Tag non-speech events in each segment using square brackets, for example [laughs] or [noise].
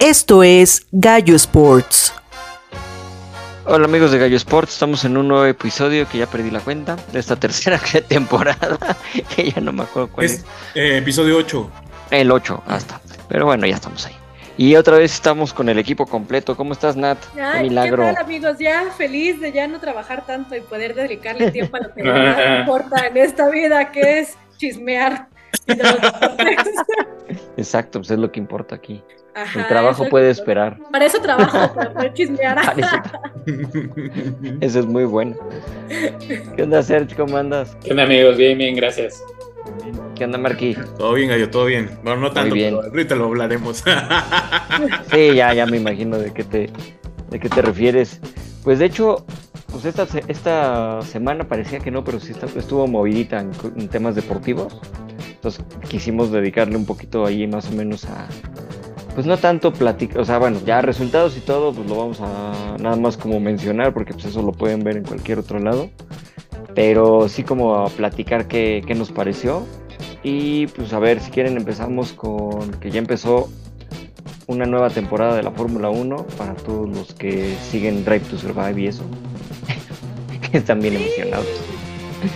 Esto es Gallo Sports. Hola amigos de Gallo Sports, estamos en un nuevo episodio que ya perdí la cuenta de esta tercera [laughs] temporada, que ya no me acuerdo cuál es. Es eh, episodio 8. El 8, hasta. Pero bueno, ya estamos ahí. Y otra vez estamos con el equipo completo. ¿Cómo estás, Nat? Ay, Qué milagro. ¿Qué tal, amigos? Ya feliz de ya no trabajar tanto y poder dedicarle tiempo a lo que [laughs] me importa en esta vida, que es chismear. [laughs] Exacto, pues es lo que importa aquí. Ajá, El trabajo puede esperar. Para eso trabajo, [laughs] para poder chismear. [laughs] Eso es muy bueno. ¿Qué onda, Sergio? ¿Cómo andas? ¿Qué onda amigos? Bien, bien, gracias. ¿Qué onda, Marquí? todo bien, gallo, todo bien. Bueno, no tanto, bien. pero ahorita lo hablaremos. Sí, ya, ya me imagino de qué te, de qué te refieres. Pues de hecho, pues esta, esta semana parecía que no, pero sí está- estuvo movidita en temas deportivos. Entonces quisimos dedicarle un poquito ahí más o menos a, pues no tanto platicar, o sea, bueno, ya resultados y todo, pues lo vamos a nada más como mencionar, porque pues eso lo pueden ver en cualquier otro lado. Pero sí como a platicar qué, qué nos pareció. Y pues a ver, si quieren empezamos con que ya empezó una nueva temporada de la Fórmula 1 para todos los que siguen Drive to Survive y eso. [laughs] están bien emocionados.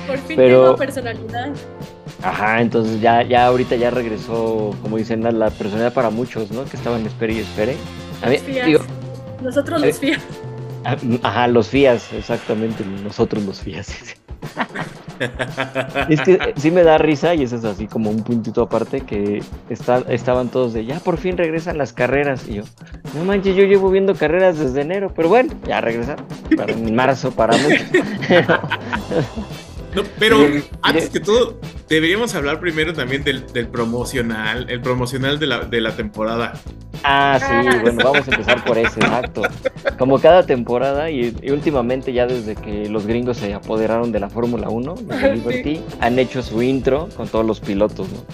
Por fin Pero- tengo personalidad. Ajá, entonces ya, ya ahorita ya regresó, como dicen, la, la personalidad para muchos, ¿no? Que estaban espere y espere. A mí, Los fías. digo, Nosotros eh, los fías. ah, ajá, los fías, exactamente, nosotros los fías. [laughs] Es que eh, sí me da risa y eso es así como un puntito aparte que está, estaban todos de ya por fin regresan las carreras y yo, no manches, yo llevo viendo carreras desde enero, pero bueno, ya regresaron, para en marzo para muchos. [laughs] No, pero antes que todo, deberíamos hablar primero también del, del promocional, el promocional de la, de la temporada. Ah, sí, bueno, vamos a empezar por ese, exacto. Como cada temporada y, y últimamente ya desde que los gringos se apoderaron de la Fórmula 1, de Sí. Liberty, han hecho su intro con todos los pilotos, ¿no?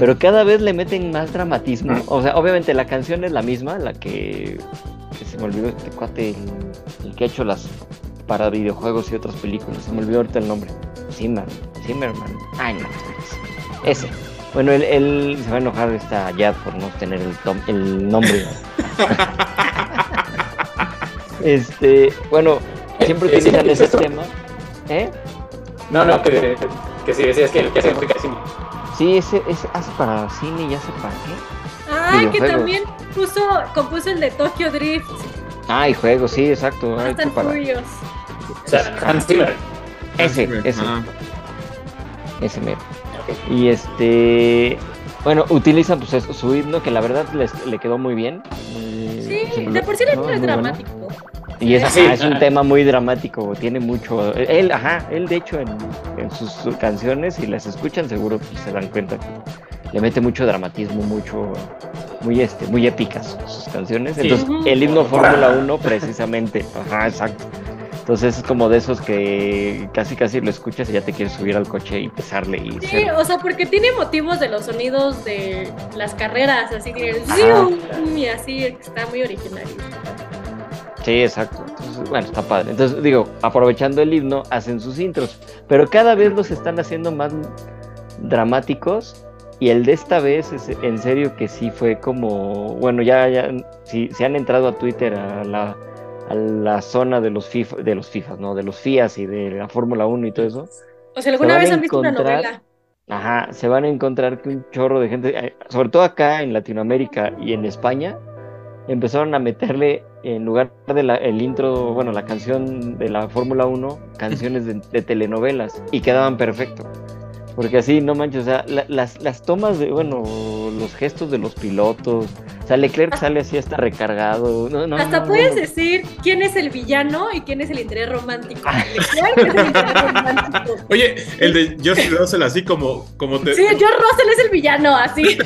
Pero cada vez le meten más dramatismo. O sea, obviamente la canción es la misma, la que, que se me olvidó este cuate, el, el que ha hecho las para videojuegos y otras películas. Se me olvidó ahorita el nombre. Zimmerman. Zimmerman. Ay, no. Ese. Bueno, él, él se va a enojar esta Yad por no tener el, tom- el nombre. [laughs] este, bueno, siempre Eh, utilizan ¿sí ese eso? tema. ¿Eh? No, no, que, que si decías que, que hace música de cine. Sí, ese, ese hace para cine y hace para qué. Ay, que también puso, compuso el de Tokyo Drift. Ah, y juegos, sí, exacto. hecho and para... Furious. O sea, Hans Zimmer. Ese, ese, Ah, ese mero. Y este, bueno, utilizan pues eso, su himno que la verdad les- le quedó muy bien. Sí, me de por sí el ¿no? himno es bueno. dramático. Y es, Sí. ajá, es un tema muy dramático, tiene mucho. Él, ajá, él de hecho en, en sus, sus canciones, si las escuchan, seguro pues, se dan cuenta que le mete mucho dramatismo, mucho, muy este, muy épicas sus canciones. Sí. Entonces, el himno Fórmula 1, precisamente, ajá, exacto. Entonces es como de esos que casi casi lo escuchas y ya te quieres subir al coche y pesarle y Sí, ser- o sea, porque tiene motivos de los sonidos de las carreras, así tiene el zium, y así está muy original. Sí, exacto. Entonces, bueno, está padre. Entonces, digo, aprovechando el himno, hacen sus intros. Pero cada vez los están haciendo más dramáticos. Y el de esta vez, es, en serio que sí fue como. Bueno, ya, ya. Si, si han entrado a Twitter a la, a la zona de los FIFA, de los FIFAs, ¿no? De los FIAs y de la Fórmula 1 y todo eso. O sea, ¿alguna vez han visto una novela? Ajá, se van a encontrar que un chorro de gente, eh, sobre todo acá en Latinoamérica y en España, empezaron a meterle en lugar de la, el intro, bueno, la canción de la Fórmula 1, canciones de, de telenovelas y quedaban perfecto. Porque así, no manches, o sea, la- las, las tomas de, bueno, los gestos de los pilotos, o sea, Leclerc sale así hasta recargado. No, no, Hasta no, puedes decir quién es el villano y quién es el interés romántico. Ah. Que es el interés romántico. Oye, el de George Russell, así como, como te. Sí, George Russell es el villano, así.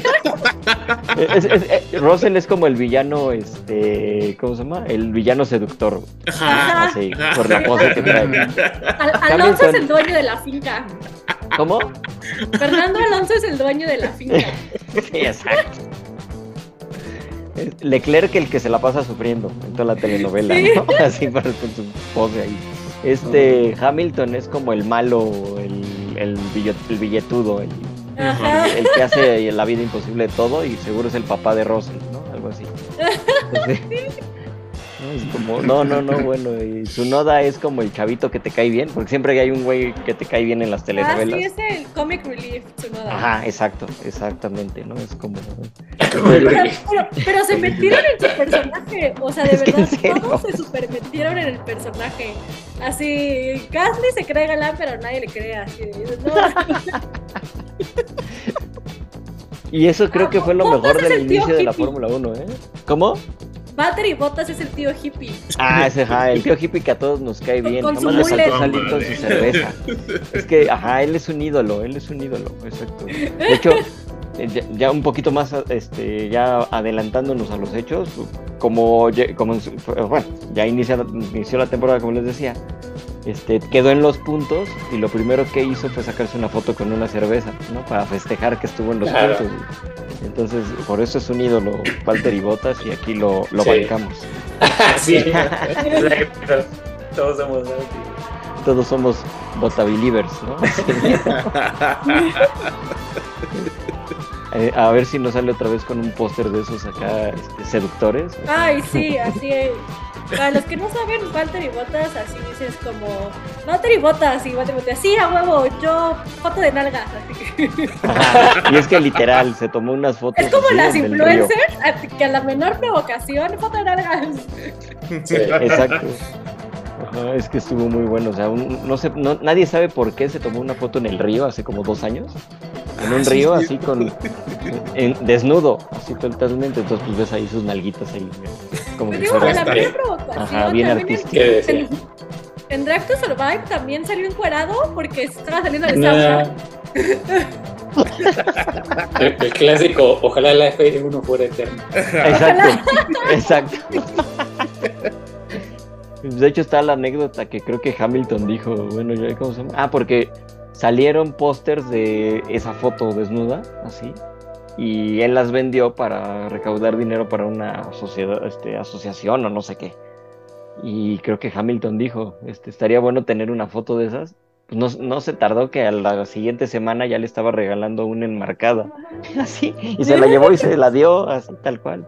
Es- es- es- Russell es como el villano, este, ¿cómo se llama? El villano seductor. Ajá. Así, por la pose que trae. [laughs] Al- Alonso es el dueño de la finca. ¿Cómo? Fernando Alonso es el dueño de la finca. [laughs] Sí, exacto. Es Leclerc el que se la pasa sufriendo en toda la telenovela, Sí. ¿no? [laughs] Así para con su pose ahí. Este Hamilton es como el malo, el, el, billet- el billetudo, el, el que hace la vida imposible de todo y seguro es el papá de Russell, ¿no? Algo así. [laughs] Sí. No, es como, no, no, no, bueno, y su noda es como el chavito que te cae bien, porque siempre hay un güey que te cae bien en las Ah, telenovelas. sí, es el comic relief, Tsunoda. Ajá, exacto, exactamente, ¿no? Es como... Pero, pero- pero se metieron en su personaje, o sea, de [laughs] Es en verdad, todos se super metieron en el personaje. Así, Gasly se cree galán, pero nadie le cree así. no. [laughs] Y eso creo Ah, que fue lo mejor del inicio de la hippie. Fórmula 1, ¿eh? ¿Cómo? Valtteri Bottas es el tío hippie. Ah, ese, ajá, el tío hippie que a todos nos cae bien. Con su Nomás le mullet. salir con su cerveza. Es que, ajá, él es un ídolo, él es un ídolo, exacto. De hecho, eh, [laughs] ya, ya un poquito más, este, ya adelantándonos a los hechos, como, como bueno, ya inicia, inició la temporada, como les decía, este, quedó en los puntos y lo primero que hizo fue sacarse una foto con una cerveza, ¿no? Para festejar que estuvo en los Claro. puntos. Entonces, por eso es un ídolo, Walter y Botas, y aquí lo, lo Sí. bancamos. [laughs] sí, [laughs] exacto. Todos somos. Todos somos Bota Believers, ¿no? [laughs] Eh, a ver si nos sale otra vez con un póster de esos acá este, seductores. Ay, sí, así es. Para los que no saben, Valtteri Bottas, así dices como Valtteri Bottas y Valtteri Bottas, sí, a huevo, yo foto de nalgas. Así que- Ajá, Y es que literal, se tomó unas fotos. Es como las influencers, que a la menor provocación, foto de nalgas. Sí. Exacto. [laughs] Ajá, es que estuvo muy bueno. O sea, un- no sé, no- nadie sabe por qué se tomó una foto en el río hace como dos años. En un Ah, río, sí. así con. en- desnudo, así totalmente. Entonces, pues ves ahí sus nalguitas ahí. Como Pero que digo, la menor bien. provocación. Ajá, bien también artístico. ¿Qué decía? En, en Drive to Survive también salió encuerado porque estaba saliendo de Nah. [laughs] El, el clásico, ojalá la F1 fuera eterna. Exacto, exacto. De hecho está la anécdota que creo que Hamilton dijo, bueno, ya cómo se llama. Ah, porque salieron pósters de esa foto desnuda, así, y él las vendió para recaudar dinero para una sociedad, este, asociación o no sé qué. Y creo que Hamilton dijo, este, estaría bueno tener una foto de esas. Pues no, no se tardó que a la siguiente semana ya le estaba regalando una enmarcada, [laughs] así, y se la llevó y se la dio así tal cual.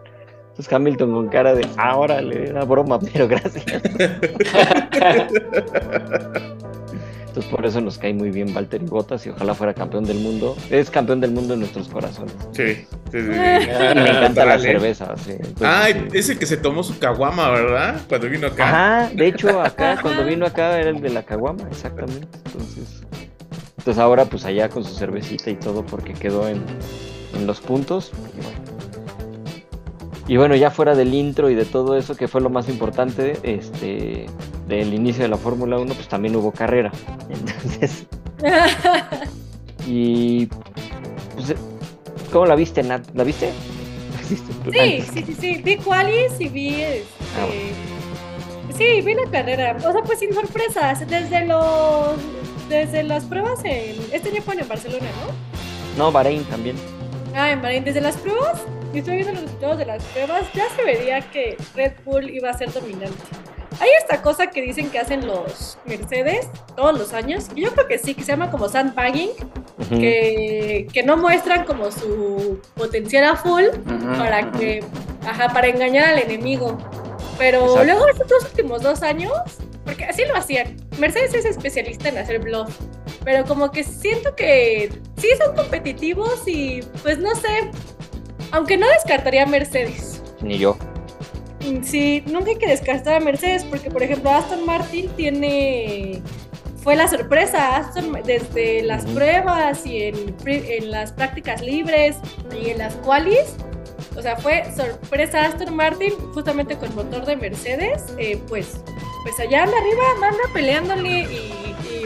Entonces Hamilton con cara de, ah, órale, era broma, [laughs] pero gracias. Entonces por eso nos cae muy bien Valtteri Bottas y ojalá fuera campeón del mundo. Es campeón del mundo en nuestros corazones. Sí, sí, sí, [laughs] me encanta la cerveza. sí. Entonces, Ah, sí. ese que se tomó su caguama, ¿verdad? Cuando vino acá. Ajá, de hecho acá, cuando vino acá era el de la caguama, exactamente. Entonces, entonces ahora pues allá con su cervecita y todo porque quedó en, en los puntos. Y bueno. Y bueno, ya fuera del intro y de todo eso, que fue lo más importante, este, del inicio de la Fórmula 1, pues también hubo carrera. [laughs] Entonces, [laughs] y pues, ¿cómo la viste, Nat? ¿La viste? [laughs] ¿La viste? Sí, sí, sí, sí. Vi qualis y vi. este, Ah, Sí, vi la carrera. O sea, pues sin sorpresas. Desde los. Desde las pruebas en. Este año fue en Barcelona, ¿no? No, Bahrein también. Ah, en Bahrein. Desde las pruebas. Y estoy viendo los resultados de las pruebas. Ya se veía que Red Bull iba a ser dominante. Hay esta cosa que dicen que hacen los Mercedes todos los años. Y yo creo que sí, que se llama como sandbagging. Ujú. Que, que no muestran como su potencial a full. para que, ajá, para engañar al enemigo. Pero Exacto. luego estos últimos dos años, porque así lo hacían. Mercedes es especialista en hacer bluff, pero como que siento que sí son competitivos y pues no sé, aunque no descartaría a Mercedes. Ni yo. Mm, Sí, nunca hay que descartar a Mercedes porque, por ejemplo, Aston Martin tiene... Fue la sorpresa, Aston, desde las pruebas y en, en las prácticas libres y en las qualis. O sea, fue sorpresa Aston Martin justamente con motor de Mercedes. eh, pues, pues allá anda arriba, anda peleándole y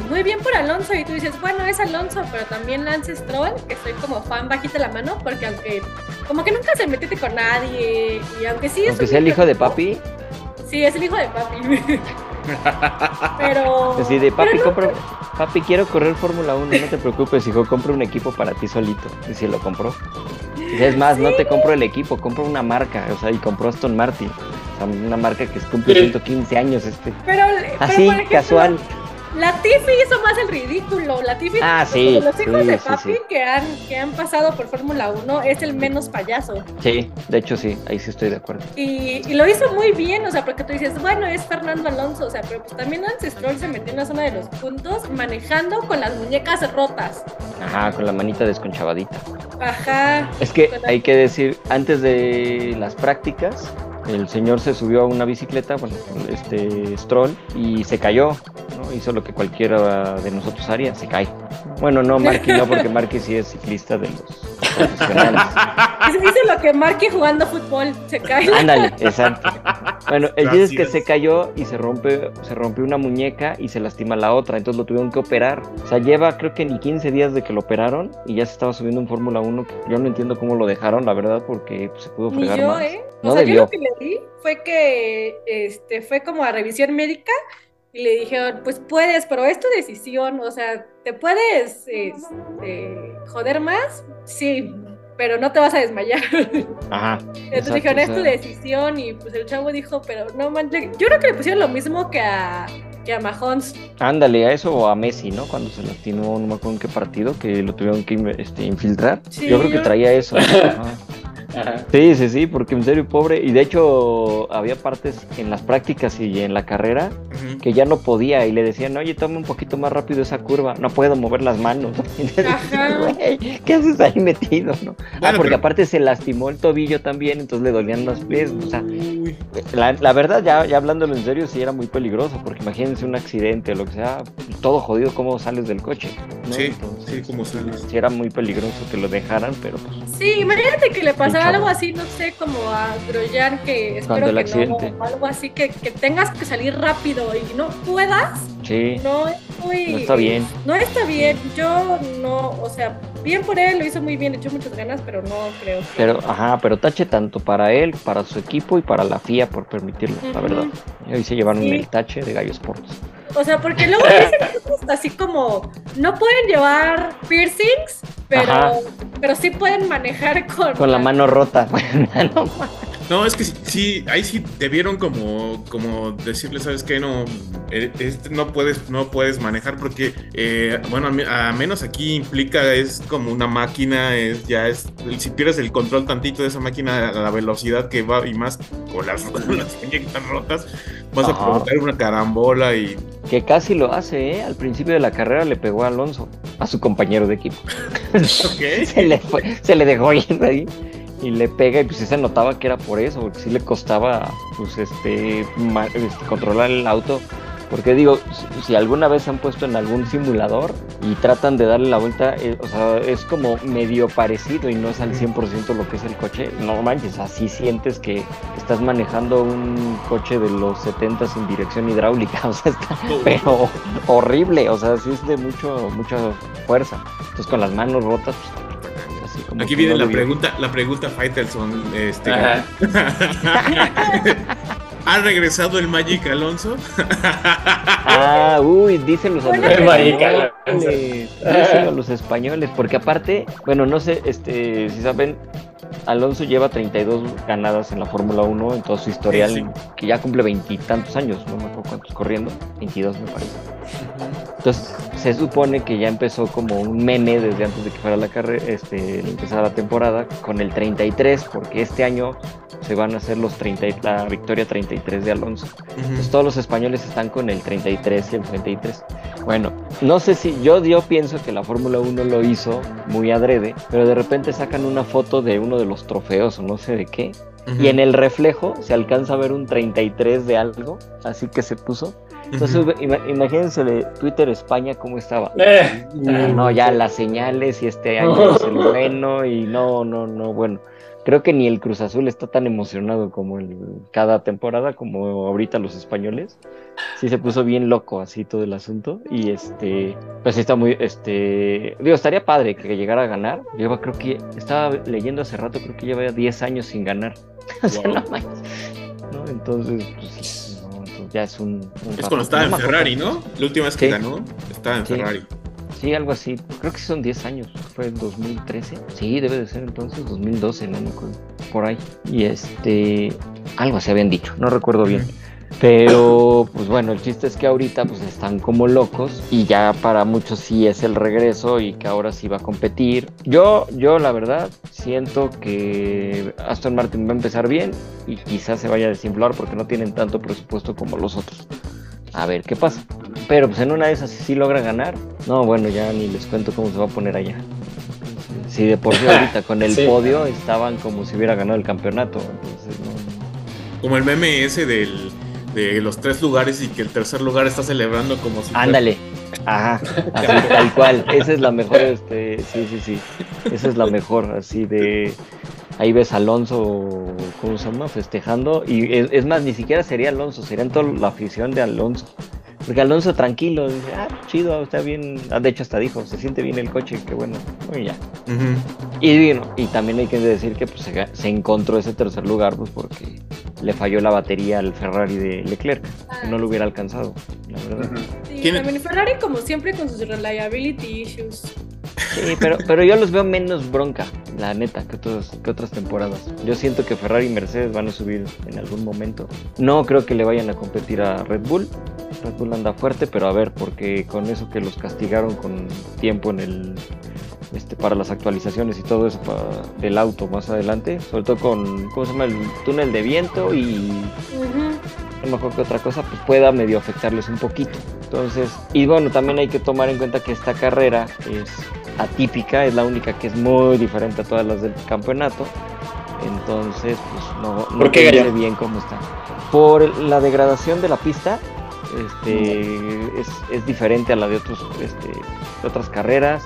muy bien por Alonso. Y tú dices, bueno, es Alonso, pero también Lance Stroll, que soy como fan bajita la mano, porque aunque como que nunca se metió con nadie y aunque sí es Aunque un sea el hijo de papi, Sí, es el hijo de papi. [laughs] pero. así de papi, pero no- compra, papi, quiero correr Fórmula 1, no te preocupes, hijo, compra un equipo para ti solito. Y si lo compró. Y es más, no te compro el equipo, compro una marca, o sea, y compró Aston Martin. O sea, una marca que cumple Sí. 115 años este. Pero, pero Así, por ejemplo, casual. Latifi hizo más el ridículo. Latifi, Ah, sí, los hijos sí, de papi sí. Que, han, que han pasado por Fórmula 1, es el menos payaso. Sí, de hecho sí, ahí sí estoy de acuerdo. Y, y lo hizo muy bien, o sea, porque tú dices, bueno, es Fernando Alonso, o sea, pero pues también Lance Stroll se metió en la zona de los puntos manejando con las muñecas rotas. Ajá, con la manita desconchavadita. Ajá. Es que hay que decir, antes de las prácticas, el señor se subió a una bicicleta, bueno, este Stroll, y se cayó, ¿no? Hizo lo que cualquiera de nosotros haría, se cae. Bueno, no, Marky no, porque Marky sí es ciclista de los profesionales. Dice dice lo que Marky jugando fútbol, se cae. Ándale, exacto. Bueno, el chiste es que se cayó y se rompe, se rompió una muñeca y se lastima la otra, entonces lo tuvieron que operar. O sea, lleva creo que ni 15 días de que lo operaron y ya se estaba subiendo en Fórmula 1. que Yo no entiendo cómo lo dejaron, la verdad, porque pues, se pudo Ni fregar yo, más. ¿eh? O No sea, yo debió. lo que le di fue que este, fue como a revisión médica y le dijeron, pues puedes, pero es tu decisión, o sea, ¿te puedes este, joder más? Sí, pero no te vas a desmayar. [laughs] Ajá. Entonces exacto, dijeron, es tu decisión y pues el chavo dijo, pero no manches, yo creo que le pusieron lo mismo que a, que a Mahomes. Ándale, a eso o a Messi, ¿no? Cuando se lastimó, no me acuerdo en qué partido, que lo tuvieron que este, infiltrar. Sí, yo creo que traía eso. [laughs] Ajá. Ajá. Sí, sí, sí, porque en serio, pobre. Y de hecho, había partes en las prácticas y en la carrera Ujú. que ya no podía y le decían, oye, toma un poquito más rápido esa curva, no puedo mover las manos. [laughs] Ajá. decían, "Güey, ¿qué haces ahí metido? no? ah, porque pero- aparte se lastimó el tobillo también, entonces le dolían los pies. O sea, la, la verdad, ya, ya hablándolo en serio, sí era muy peligroso, porque imagínense un accidente o lo que sea, todo jodido, ¿cómo sales del coche? ¿no? Sí, Entonces, sí, como sales. sí era muy peligroso que lo dejaran, pero pues Sí, imagínate que le pasara. Algo así, no sé, como a Grosjean, que espero el que accidente. no, o algo así, que, que tengas que salir rápido y no puedas, sí. no es muy... No está bien. No está bien, yo no, o sea, bien por él, lo hizo muy bien, le echó muchas ganas, pero no creo que... Pero, ajá, pero tache tanto para él, para su equipo y para la FIA por permitirlo, la verdad. Y ahí se llevaron Sí. el tache de Gallo Sports. O sea, porque luego dicen así como, no pueden llevar piercings, pero, Ajá. pero sí pueden manejar con... Con la mano rota. [laughs] No, No, es que sí, sí, ahí sí debieron como, como decirle, ¿sabes qué? No, eh, este no puedes, no puedes manejar porque, eh, bueno, a, me- a menos aquí implica, es como una máquina, es ya es, si pierdes el control tantito de esa máquina a la velocidad que va y más con las, [laughs] con las muñecas rotas, vas a provocar una carambola y... Que casi lo hace, ¿eh? Al principio de la carrera le pegó a Alonso, a su compañero de equipo. [laughs] [laughs] Se, le fue- se le dejó ir ahí y le pega y pues sí se notaba que era por eso, porque sí le costaba pues este, este, controlar el auto. Porque digo, si, alguna vez se han puesto en algún simulador y tratan de darle la vuelta, eh, o sea, es como medio parecido y no es al 100% lo que es el coche. No manches, así sientes que estás manejando un coche de los 70 sin dirección hidráulica, [laughs] o sea, está, pero horrible, o sea, sí es de mucho, mucha fuerza. Entonces con las manos rotas, pues, como Aquí viene no la pregunta, la pregunta Faitelson, este... [laughs] ¿Ha regresado el Magic Alonso? [laughs] Ah, uy, a los españoles. A los españoles, porque aparte, bueno, no sé, este, si saben, Alonso lleva 32 ganadas en la Fórmula 1 en todo su historial, Sí, sí. que ya cumple veintitantos años, no me acuerdo cuántos corriendo, 22 me parece. Entonces, se supone que ya empezó como un meme desde antes de que fuera la carrera, este, empezara la temporada con el 33, porque este año se van a hacer los 30, y- la victoria 33 de Alonso. Pues todos los españoles están con el 33 y el 33. Bueno, no sé si yo, yo pienso que la Fórmula 1 lo hizo muy adrede, pero de repente sacan una foto de uno de los trofeos o no sé de qué. Y en el reflejo se alcanza a ver un 33 de algo, así que se puso. Entonces, Ujú. ima- imagínense de Twitter España cómo estaba. Eh, No, no, ya las señales y este año es [laughs] el bueno y no, no, no, bueno. Creo que ni el Cruz Azul está tan emocionado como el, cada temporada, como ahorita los españoles. Sí se puso bien loco así todo el asunto. Y este, pues sí está muy, este, digo, estaría padre que llegara a ganar. Lleva, creo que, estaba leyendo hace rato, creo que lleva 10 años sin ganar. [laughs] O sea, no. ¿No? Entonces, pues sí, no, entonces ya es un... un Es cuando estaba No en. Ferrari, ¿no? La última vez que Sí. ganó, estaba en Sí. Ferrari. Sí, algo así. Creo que son 10 años. Fue en 2013. Sí, debe de ser entonces 2012, no me acuerdo. Por ahí. Y este. Algo se habían dicho, no recuerdo bien. Pero, pues bueno, el chiste es que ahorita pues están como locos y ya para muchos sí es el regreso y que ahora sí va a competir. Yo, yo la verdad siento que Aston Martin va a empezar bien y quizás se vaya a desinflar porque no tienen tanto presupuesto como los otros. A ver qué pasa. Pero pues en una de esas si sí logra ganar. No, bueno, ya ni les cuento cómo se va a poner allá. Si de por sí [laughs] ahorita con el Sí. podio estaban como si hubiera ganado el campeonato. Entonces, no. Como el meme ese del, de los tres lugares y que el tercer lugar está celebrando como si fuera- Ándale. Ajá, así [laughs] tal cual. Esa es la mejor, este, sí, sí, sí. Esa es la mejor, así de. Ahí ves a Alonso, ¿cómo se llama? Festejando. Y es, es más, ni siquiera sería Alonso, serían toda la afición de Alonso. Porque Alonso tranquilo, dice, ah, chido, está bien. Ah, de hecho, hasta dijo, se siente bien el coche, qué bueno. Y ya. Ujú. Y bueno, y también hay que decir que pues, se, se encontró ese tercer lugar pues porque le falló la batería al Ferrari de Leclerc, que no lo hubiera alcanzado, la verdad. Ujú. Sí, ¿Quién- también Ferrari como siempre con sus reliability issues. Sí, pero, pero yo los veo menos bronca, la neta, que, otros, que otras temporadas. Yo siento que Ferrari y Mercedes van a subir en algún momento. No creo que le vayan a competir a Red Bull. Red Bull anda fuerte, pero a ver, porque con eso que los castigaron con tiempo en el este para las actualizaciones y todo eso para, del auto más adelante, sobre todo con ¿cómo se llama? el túnel de viento y Ujú. no me acuerdo qué otra cosa, pues pueda medio afectarles un poquito. Entonces, y bueno, también hay que tomar en cuenta que esta carrera es atípica, es la única que es muy diferente a todas las del campeonato. Entonces, pues no, no ¿Por qué, bien cómo está. Por la degradación de la pista, este, es, es diferente a la de, otros, este, de otras carreras,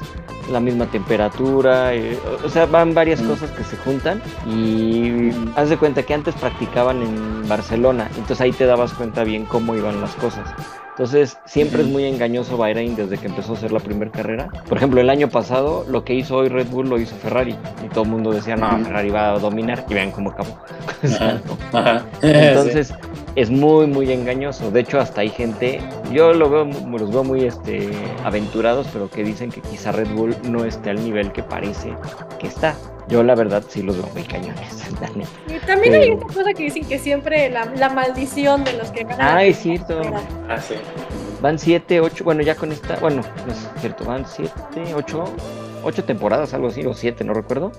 la misma temperatura, eh, o sea, van varias Mm. cosas que se juntan y haz de cuenta que antes practicaban en Barcelona, entonces ahí te dabas cuenta bien cómo iban las cosas. Entonces, siempre es muy engañoso Bahrein desde que empezó a hacer la primera carrera. Por ejemplo, el año pasado, lo que hizo hoy Red Bull lo hizo Ferrari. Y todo el mundo decía, no. Ferrari va a dominar. Y vean cómo acabó. [laughs] Ajá. [laughs] Entonces, es muy, muy engañoso. De hecho, hasta hay gente, yo lo veo, los veo muy este, aventurados, pero que dicen que quizá Red Bull no esté al nivel que parece que está. Yo, la verdad, sí los veo muy cañones. [laughs] Y también hay Sí. otra cosa que dicen que siempre la, la maldición de los que ganan. Ah, es cierto. Ah, sí. Van siete, ocho, bueno, ya con esta, bueno, no es cierto, van siete, ocho, ocho temporadas, algo así, o siete, no recuerdo.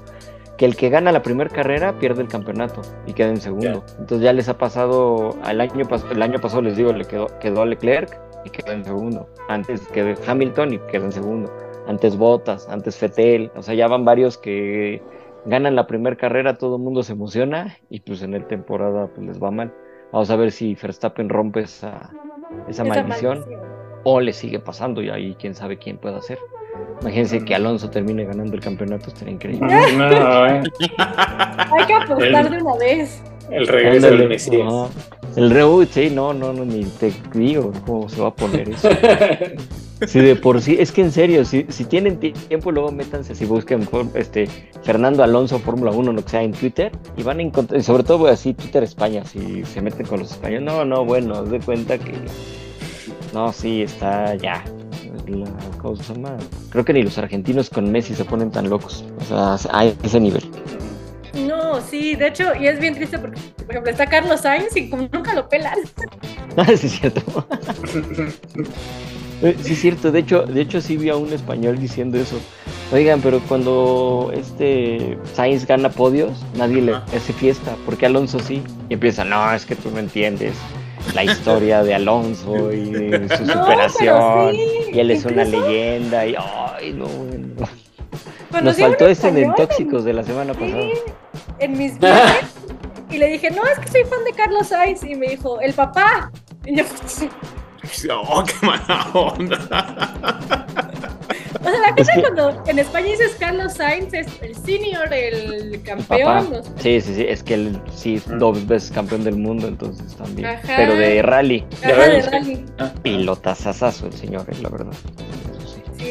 Que el que gana la primera carrera pierde el campeonato y queda en segundo. Entonces ya les ha pasado, al año, el año pasado les digo, le quedó, quedó a Leclerc y quedó en segundo. Antes quedó Hamilton y quedó en segundo. Antes Bottas, antes Fetel. O sea, ya van varios que ganan la primera carrera, todo el mundo se emociona y pues en el temporada pues les va mal. Vamos a ver si Verstappen rompe esa, esa Esa maldición o le sigue pasando y ahí quién sabe quién puede hacer. Imagínense que Alonso termine ganando el campeonato, estaría increíble. No, eh. [laughs] Hay que apostar de una vez. El regreso Ándale, del Mesías. El reboot, sí, no, no, no, ni te digo cómo se va a poner eso. [laughs] Si de por sí, es que en serio, si, si tienen ti- tiempo, luego métanse, si busquen este, Fernando Alonso Fórmula 1, lo que sea, en Twitter, y van a encontrar, y sobre todo así Twitter España, si se meten con los españoles, no, no, bueno, de cuenta que, no, sí, está ya, la, ¿cómo se llama? Creo que ni los argentinos con Messi se ponen tan locos, o sea, a ese nivel. No, sí, de hecho, y es bien triste porque, por ejemplo, está Carlos Sainz y como nunca lo pelan. [laughs] Ah, sí, es cierto. [laughs] Eh, Sí, es cierto. De hecho, de hecho, sí vi a un español diciendo eso. Oigan, pero cuando este Sainz gana podios, nadie le hace fiesta, porque Alonso sí. Y empieza, no, es que tú no entiendes la historia de Alonso y de [laughs] su No, superación. sí, Y él es una leyenda. Y, ay, no, no. Nos a un faltó este en español Tóxicos de la semana pasada. Sí, en mis [laughs] viajes. Y le dije, no, es que soy fan de Carlos Sainz. Y me dijo, el papá. Y yo, [laughs] Oh, qué mala onda. O sea, la Es cosa que- cuando en España dices Carlos Sainz es el senior, el campeón. no sé. Sí, sí, sí. Es que él sí dos veces campeón del mundo, entonces también. Ajá. Pero de rally. De Ajá, de rally. Ah, pilotazazazo el señor, eh, la verdad.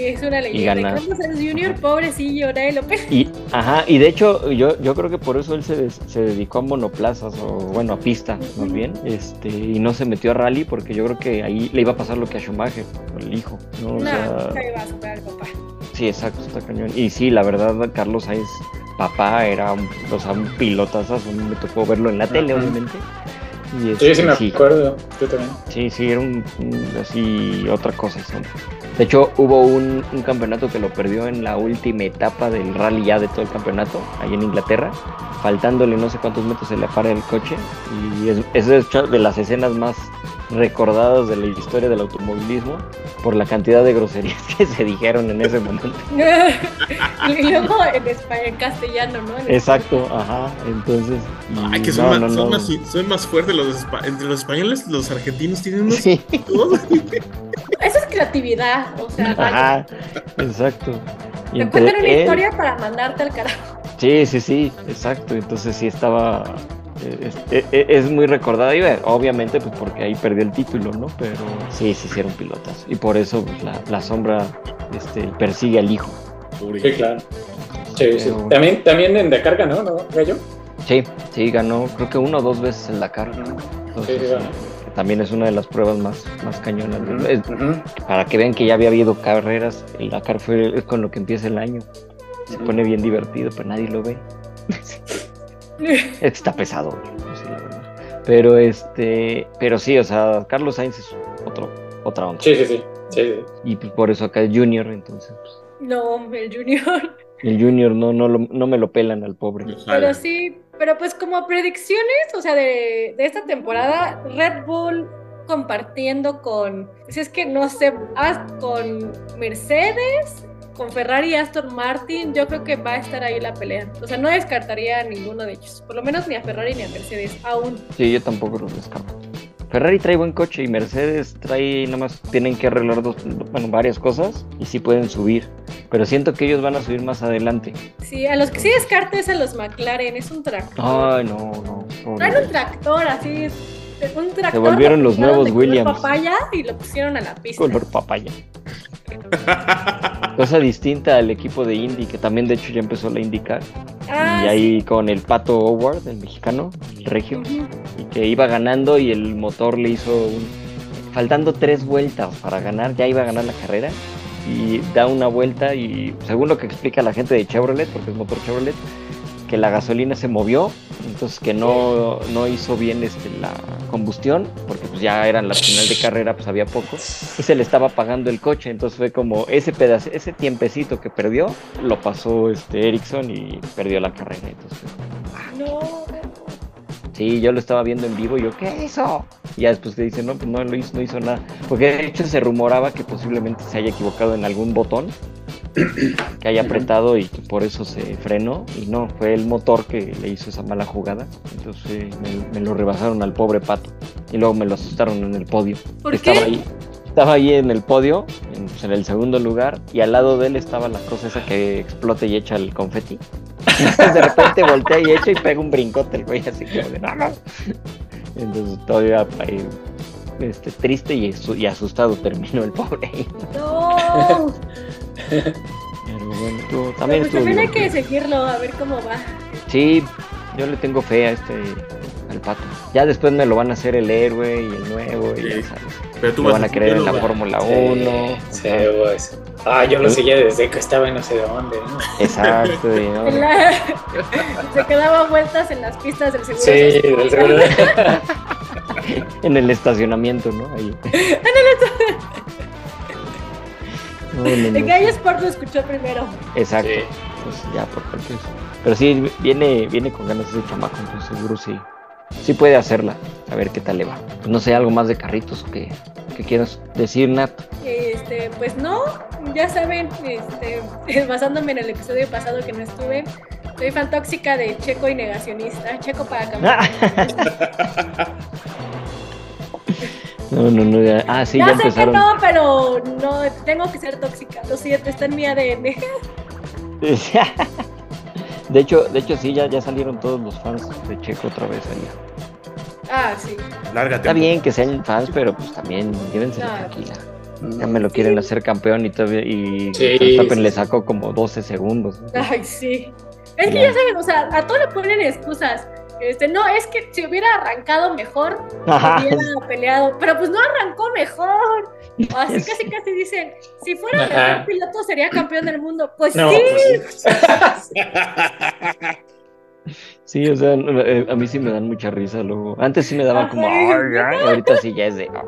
Sí. Sí, es una leyenda. gana. Carlos Sainz Jr., pobrecillo, nadie lo. Y, ajá, y de hecho, yo, yo creo que por eso él se, des- se dedicó a monoplazas, o bueno, a pista, más bien, este, y no se metió a rally, porque yo creo que ahí le iba a pasar lo que a Schumacher, el hijo, ¿no? O No, sea, nunca iba a superar al papá. sí, exacto, está cañón. Y sí, la verdad, Carlos Sainz, papá, era un, o sea, un pilotazazo, me tocó verlo en la tele, obviamente. Y Sí, este, sí me sí, acuerdo. Yo también. Sí, sí, era un, un- así otra cosa. hombre. De hecho, hubo un, un campeonato que lo perdió en la última etapa del rally ya de todo el campeonato, ahí en Inglaterra, faltándole no sé cuántos metros se le para el coche. Y es, es de las escenas más recordadas de la historia del automovilismo por la cantidad de groserías que se dijeron en ese momento. [laughs] y luego en, castellano, ¿no? En Exacto, ajá. Entonces. Ay, que son, no, más, no, son, no. más, son más fuertes los entre los españoles, los argentinos tienen unos Sí. [laughs] Eso es creatividad, o sea, vaya. Ajá, exacto. Y te cuentan una él- historia para mandarte al carajo. Sí, sí, sí, exacto. Entonces sí estaba. Eh, Es, eh, eh, es muy recordada, y obviamente, pues porque ahí perdió el título, ¿no? Pero sí, sí hicieron pilotas. Y por eso pues, la, la sombra este, persigue al hijo. Sí, claro. Sí, sí. También, también en Dakar ganó, ¿no, Gallo? Sí, sí, ganó, creo que uno o dos veces el Dakar. ¿no? Entonces, Sí, que también es una de las pruebas más, más cañonas. ¿no? Es- Ujú. para que vean que ya había habido carreras, el Dakar fue es con lo que empieza el año. Se pone bien divertido, pero nadie lo ve. [laughs] [laughs] Está pesado, pues sí, la verdad. Pero este, pero sí, o sea, Carlos Sainz es otro, otra onda. Sí, sí, sí. sí, sí. Y pues por eso acá es Junior, entonces pues, No, el Junior. el Junior no, no, lo- no me lo pelan al pobre. Pero sí, pero pues como predicciones, o sea, de, de esta temporada, Red Bull compartiendo con, si es que no sé, ah, con Mercedes, con Ferrari y Aston Martin, yo creo que va a estar ahí la pelea. O sea, no descartaría a ninguno de ellos, por lo menos ni a Ferrari ni a Mercedes, aún. Sí, yo tampoco los descarto. Ferrari trae buen coche y Mercedes trae, nada más tienen que arreglar dos, bueno, varias cosas y sí pueden subir. Pero siento que ellos van a subir más adelante. Sí, a los que sí descarto es a los McLaren, es un tractor. Ay, no, no. Traen un tractor así, un tractor. Se volvieron lo los nuevos de color Williams. papaya y lo pusieron a la pista. color papaya. Cosa distinta al equipo de Indy, que también de hecho ya empezó la IndyCar. Ah, y ahí con el Pato Howard, el mexicano, el regio, y que iba ganando y el motor le hizo un... Faltando tres vueltas para ganar, ya iba a ganar la carrera. Y da una vuelta y según lo que explica la gente de Chevrolet, porque es motor Chevrolet, que la gasolina se movió, entonces que no, no hizo bien este, la combustión, porque pues ya eran la final de carrera, pues había poco, y se le estaba apagando el coche, entonces fue como ese pedazo, ese tiempecito que perdió, lo pasó este Ericsson y perdió la carrera. Entonces, como, No. sí, yo lo estaba viendo en vivo y yo, ¿qué hizo? Y ya después te dicen, no, pues no lo hizo, no hizo nada, porque de hecho se rumoraba que posiblemente se haya equivocado en algún botón que haya apretado y que por eso se frenó y no, fue el motor que le hizo esa mala jugada. Entonces me, me lo rebasaron al pobre pato y luego me lo asustaron en el podio. ¿Por estaba qué? ahí, estaba ahí en el podio, en, pues, en el segundo lugar y al lado de él estaba la cosa esa que explota y echa el confeti. Entonces de repente voltea y echa y pega un brincote el güey así "No, no". Entonces todavía eh, este, triste y, y asustado terminó el pobre ahí. No. Pero bueno, estuvo- también pues estuvo también hay que seguirlo, a ver cómo va. Sí, yo le tengo fe a este al pato. Ya después me lo van a hacer el héroe y el nuevo y ya sabes. Pero tú Lo vas van a creer en la Fórmula Sí, 1. sí, ajá. pues. Ah, yo lo seguía desde que estaba en no sé dónde, ¿no? Exacto. y no, En [laughs] la- [laughs] Se quedaba vueltas en las pistas del seguro. Sí, del seguro. [laughs] En el estacionamiento, ¿no? Ahí. No, no, no. En Gallo Sport lo escuchó primero. Exacto. Sí. Entonces, ya, por eso. Pero sí, viene, viene con ganas ese chamaco, entonces seguro sí. Sí puede hacerla. A ver qué tal le va. Pues no sé, algo más de carritos que, que quieras decir, Nat. Este, pues no, ya saben, este, [laughs] basándome en el episodio pasado que no estuve, soy fan tóxica de Checo y negacionista. Checo para [laughs] campeón. No, no, no. ya- Ah, sí, ya, ya sé que empezaron. no, pero no, tengo que ser tóxica. Lo siento, está en mi ADN. [laughs] De hecho, de hecho sí, ya, ya salieron todos los fans de Checo otra vez ahí. Ah, sí. Lárgate. Está bien que sean fans, pero pues también llévense Claro. tranquila. Ya me lo quieren hacer campeón y todavía y Sí, Verstappen sí, le sacó como 12 segundos. Ay, sí. Es que Ya. ya saben, o sea, a todo le ponen excusas. Este, no, es que si hubiera arrancado mejor, Ajá. hubiera peleado. Pero pues no arrancó mejor. [laughs] Así casi casi dicen, si fuera mejor piloto sería campeón del mundo. Pues No, sí, pues, Sí, [laughs] [laughs] o sea, eh, a mí sí me dan mucha risa luego. Antes sí me daba como, ahorita sí ya es de. "Ah".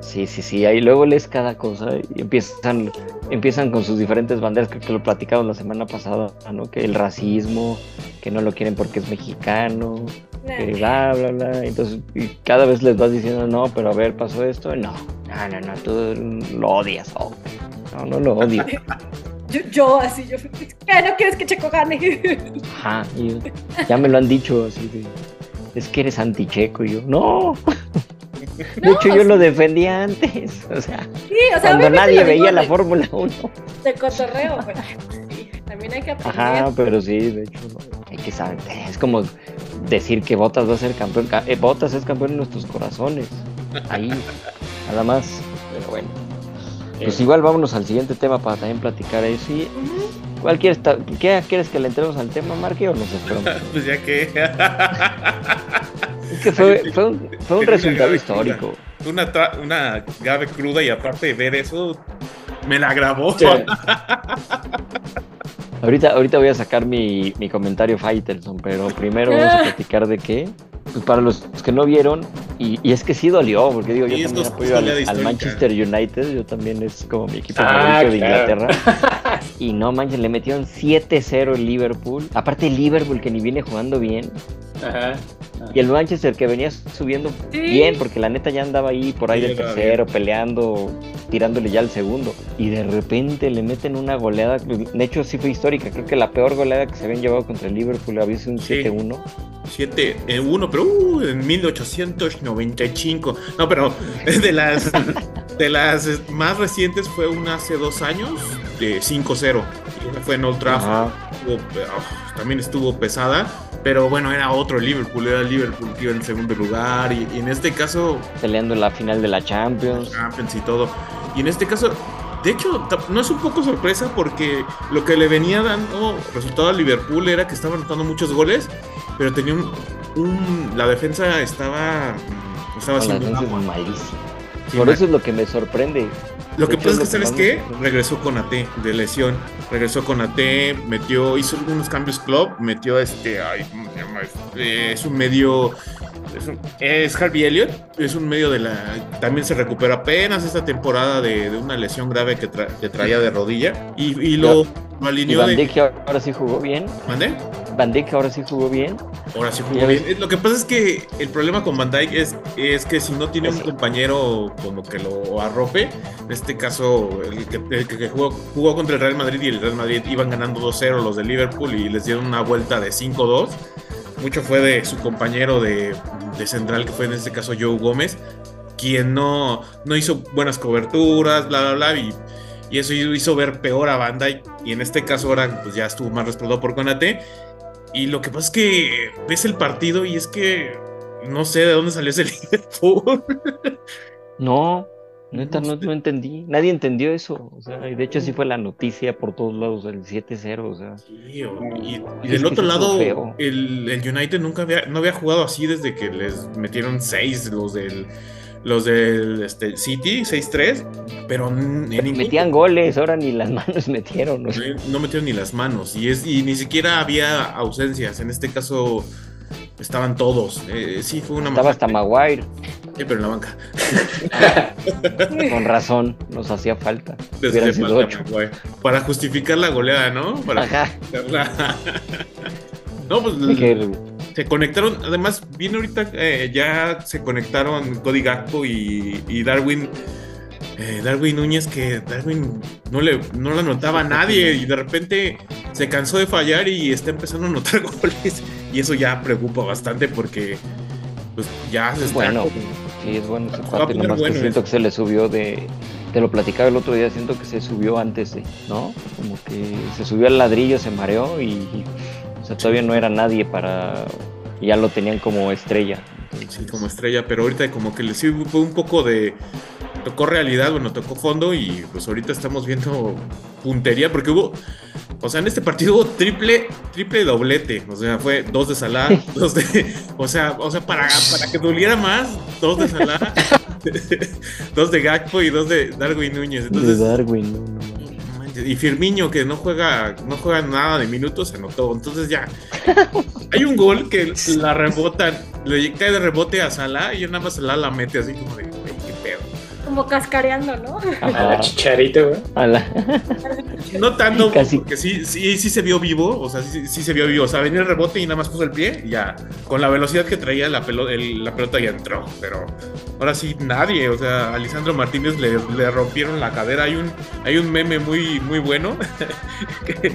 Sí, sí, sí, ahí luego lees cada cosa y empiezan, empiezan con sus diferentes banderas, creo que lo platicamos la semana pasada, ¿no? Que el racismo, que no lo quieren porque es mexicano, que bla, bla, bla. Entonces, y cada vez les vas diciendo, no, pero a ver, pasó esto. No, no, no, no, tú lo odias. oh, No, no lo odio. Yo, yo así, yo, ¿qué? ¿No quieres que Checo gane? [laughs] Ajá, y ya me lo han dicho así de, es que eres anticheco. Y yo, no. De No, hecho, yo lo defendía antes. O sea, Sí, o sea, cuando nadie veía la Fórmula 1. De cotorreo, pero sí, también hay que aprender. Ajá, pero sí, de hecho, hay que saber. Es como decir que Botas va a ser campeón. Ca- eh, Botas es campeón en nuestros corazones. Ahí, nada más. Pero bueno. Pues Eh, igual vámonos al siguiente tema para también platicar eso. Y. ¿cuál quieres, ¿Qué quieres que le entremos al tema, Marque, o nos [laughs] esperamos? Pues ya que. Es que fue, fue un, fue resultado histórico. cruda. Una, una grave cruda y aparte de ver eso, me la grabó. Sí. [laughs] Ahorita, ahorita voy a sacar mi, mi comentario Faitelson, pero primero vamos a platicar de qué. Pues para los que no vieron, y, y es que sí dolió, porque digo, yo también apoyo al. Manchester United, yo también es como mi equipo Ah, favorito de claro. Inglaterra. [laughs] Y no manches, le metieron 7-0 el Liverpool. Aparte el Liverpool que ni viene jugando bien. Ajá. Y el Manchester que venía subiendo Sí. bien, porque la neta ya andaba ahí por ahí Sí, del tercero, peleando, tirándole ya al segundo. Y de repente le meten una goleada, de hecho sí fue histórica, creo que la peor goleada que se habían llevado contra el Liverpool había sido un Sí. 7-1. 7 en 1, pero uh, en 1895. No, pero de las [laughs] de las más recientes fue una hace dos años de 5-0. Y una fue en Old Trafford. Estuvo, ah, también estuvo pesada, pero bueno, era otro Liverpool, era Liverpool que iba en segundo lugar y, y en este caso Peleando en la final de la Champions. Champions y todo. Y en este caso, de hecho, no es un poco sorpresa porque lo que le venía dando resultado al Liverpool era que estaba anotando muchos goles, pero tenía un, un- la defensa estaba estaba haciendo defensa agua. es malísima. Sí, Por eso es lo que me sorprende. Lo que hecho, pasa es que. Regresó con AT de lesión. Regresó con AT, metió, hizo algunos cambios club, metió este, ay. Este, es un medio, es, un- es Harvey Elliott, es un medio de la, también se recuperó apenas esta temporada de, de una lesión grave que, tra- que traía de rodilla y, y lo, lo Y alineó Van de... Ahora sí jugó bien. ¿Mandé? Van Dijk ahora sí jugó bien. Ahora sí jugó bien. Lo que pasa es que el problema con Van Dijk es, es que si no tiene un Eso. compañero como que lo arrope, en este caso el que, el que jugó, jugó contra el Real Madrid y el Real Madrid iban ganando 2-0 los de Liverpool y les dieron una vuelta de 5-2. Mucho fue de su compañero de, de central, que fue en este caso Joe Gómez, quien no, no hizo buenas coberturas, bla, bla, bla, y, y eso hizo ver peor a Dijk. Y en este caso ahora pues, ya estuvo más respaldado por Conate. Y lo que pasa es que ves el partido y es que no sé de dónde salió ese [laughs] Liverpool. No, neta, No no, entendí. Nadie entendió eso. O sea, y de hecho sí fue la noticia por todos lados, el 7-0. O sea, Sí, y, del otro lado, el, el United nunca había, no había jugado así desde que les metieron 6 los del los del este, City, 6-3, pero en ningún- metían goles, ahora ni las manos [laughs] metieron. o sea. no metieron ni las manos y es y ni siquiera había ausencias. En este caso estaban todos. Eh, sí, fue una Estaba hasta. Maguire. Sí, pero en la banca. Con razón, nos hacía falta. Sido falta. Para justificar la goleada, ¿no? Para Ajá. [laughs] no, pues se conectaron. Además, viene ahorita, eh, ya se conectaron Cody Gakpo y, y Darwin. eh, Darwin Núñez, que Darwin no le, no anotaba a nadie y de repente se cansó de fallar y está empezando a anotar [laughs] goles. Y eso ya preocupa bastante porque pues ya se Es está bueno, sí, es bueno ese poner nomás bueno que siento eso. que se le subió de. Te lo platicaba el otro día, siento que se subió antes de, ¿no? Como que se subió al ladrillo, se mareó y, sea, todavía no era nadie para. Ya lo tenían como estrella. Entonces, Sí, como estrella, pero ahorita como que le fue un poco de. Tocó realidad, bueno, tocó fondo y pues ahorita estamos viendo puntería porque hubo. O sea, en este partido hubo triple, triple doblete. O sea, fue dos de Salah, [laughs] dos de. O sea, o sea para, para que doliera más, dos de Salah, [laughs] dos de Gakpo y dos de Darwin Núñez. de Entonces, Darwin, no, no. no Y Firmiño, que no juega, no juega nada de minutos, se anotó. Entonces ya. [laughs] Hay un gol que la rebotan, le cae de rebote a Salah y nada más Salah la mete así como de, "Güey, qué pedo. Como cascareando, ¿no? A la chicharito, güey. a la- No tanto, Casi. porque sí, sí, sí se vio vivo, o sea, sí, sí se vio vivo. O sea, venía el rebote y nada más puso el pie y ya, con la velocidad que traía la, pelo- el- la pelota ya entró. Pero ahora sí, nadie, o sea, a Lisandro Martínez le, le rompieron la cadera. Hay un, hay un meme muy, muy bueno. [laughs] que-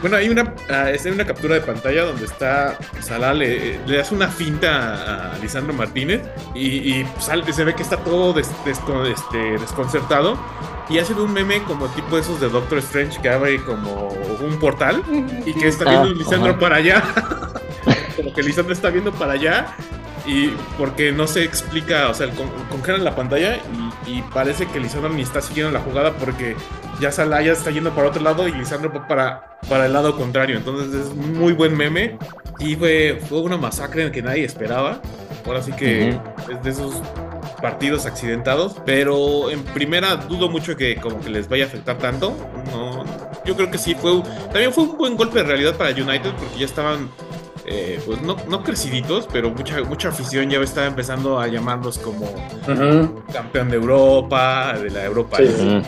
bueno, hay una, ah, es una captura de pantalla donde está Salah, le, le hace una finta a Lisandro Martínez y, y sal- se ve que está todo des- desco- este, desconcertado. Y hacen un meme como tipo esos de Doctor Strange que abre como un portal y que está viendo Ah, Lisandro ajá. para allá. [laughs] como que Lisandro está viendo para allá y porque no se explica, o sea, con- congelan la pantalla y, y parece que Lisandro ni está siguiendo la jugada porque ya Salah ya está yendo para otro lado y Lisandro va para, para el lado contrario. Entonces es muy buen meme y fue, fue una masacre en que nadie esperaba. Ahora sí que es de esos partidos accidentados, pero en primera dudo mucho que como que les vaya a afectar tanto. No, yo creo que sí fue también fue un buen golpe de realidad para United porque ya estaban eh, pues no, no creciditos, pero mucha mucha afición ya estaba empezando a llamarlos como campeón de Europa, de la Europa Sí.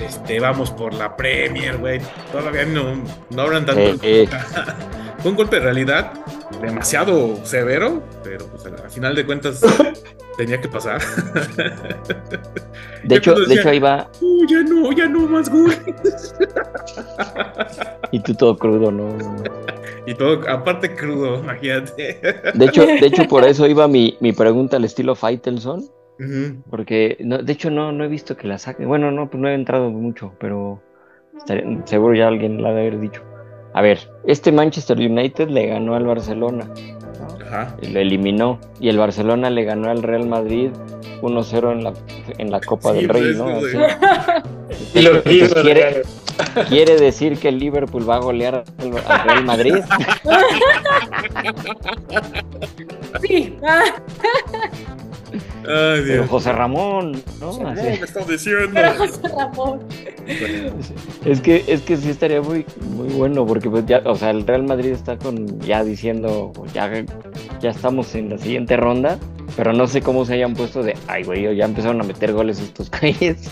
Este, vamos por la Premier, güey. Todavía no, no hablan tanto. Eh, eh. [laughs] Fue un golpe de realidad demasiado severo, pero pues, al final de cuentas [laughs] tenía que pasar. De hecho, de hecho ahí va, Uh, ya no, ya no más goles. y tú todo crudo, ¿no? Y todo, aparte crudo, imagínate. De hecho, de hecho por [laughs] eso iba mi, mi pregunta al estilo Faitelson, Porque no, de hecho no, no he visto que la saquen. Bueno, no, pues no he entrado mucho, pero estaría- seguro ya alguien la ha de haber dicho. A ver, este Manchester United le ganó al Barcelona, Ajá. y lo eliminó, y el Barcelona le ganó al Real Madrid 1-0 en la, en la Copa Sí, del Rey, pues, ¿no? güey. Así. Y lo hizo, quiere, quiere decir que el Liverpool va a golear al, al Real Madrid. [laughs] Sí. [laughs] Ay, Pero Dios. José Ramón, ¿no? No, Así. me estás diciendo. [laughs] pero José Ramón. Es que, es que sí estaría muy, muy bueno, porque pues ya, o sea, el Real Madrid está con ya diciendo, pues, ya, ya estamos en la siguiente ronda, pero no sé cómo se hayan puesto de, ay güey, ya empezaron a meter goles estos [laughs] calles.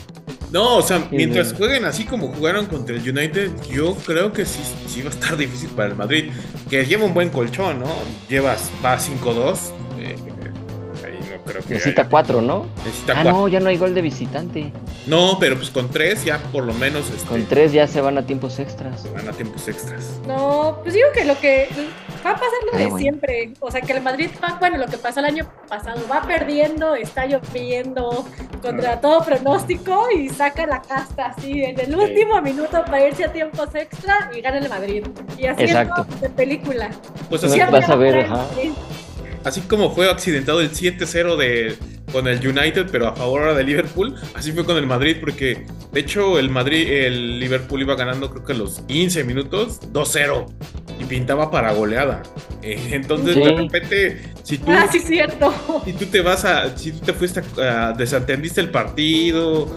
No, o sea, mientras jueguen así como jugaron contra el United, yo creo que sí, sí va a estar difícil para el Madrid. Que lleva un buen colchón, ¿no? Llevas, va 5-2. eh, ahí no creo que. Necesita cuatro, ¿no? Necesita Ah, cuatro. no, ya no hay gol de visitante. No, pero pues con tres ya por lo menos este, Con tres ya se van a tiempos extras. van a tiempos extras. No, pues digo que lo que va a pasar lo Ay, de bueno. siempre. O sea, que el Madrid va, bueno, lo que pasó el año pasado, va perdiendo, está lloviendo contra todo pronóstico y saca la casta así en el último minuto para irse a tiempos extra y gana el Madrid. Y así Exacto. es de película. Pues así, vas a ver, ajá. Así como fue accidentado el 7-0 de con el United, pero a favor ahora de Liverpool, así fue con el Madrid, porque de hecho el Madrid, el Liverpool iba ganando creo que a los 15 minutos 2-0 y pintaba para goleada. [laughs] Entonces Sí. de repente, si tú Ah, sí, cierto. [laughs] Si tú te vas a, si tú te fuiste a, a- desatendiste el partido,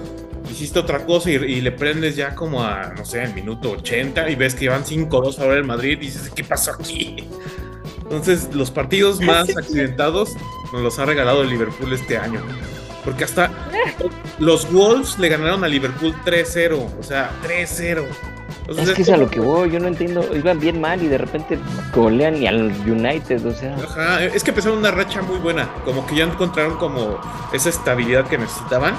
hiciste otra cosa y, y le prendes ya como a, no sé, el minuto 80 y ves que van 5-2 ahora el Madrid y dices, ¿qué pasó aquí? Entonces, los partidos [laughs] más accidentados nos los ha regalado el Liverpool este año. Porque hasta los Wolves le ganaron a Liverpool 3-0, o sea, 3-0. Entonces, Es que es a lo que voy, yo no entiendo. Iban bien mal y de repente golean y al United, o sea. Ajá, es que empezaron una racha muy buena, como que ya encontraron como esa estabilidad que necesitaban.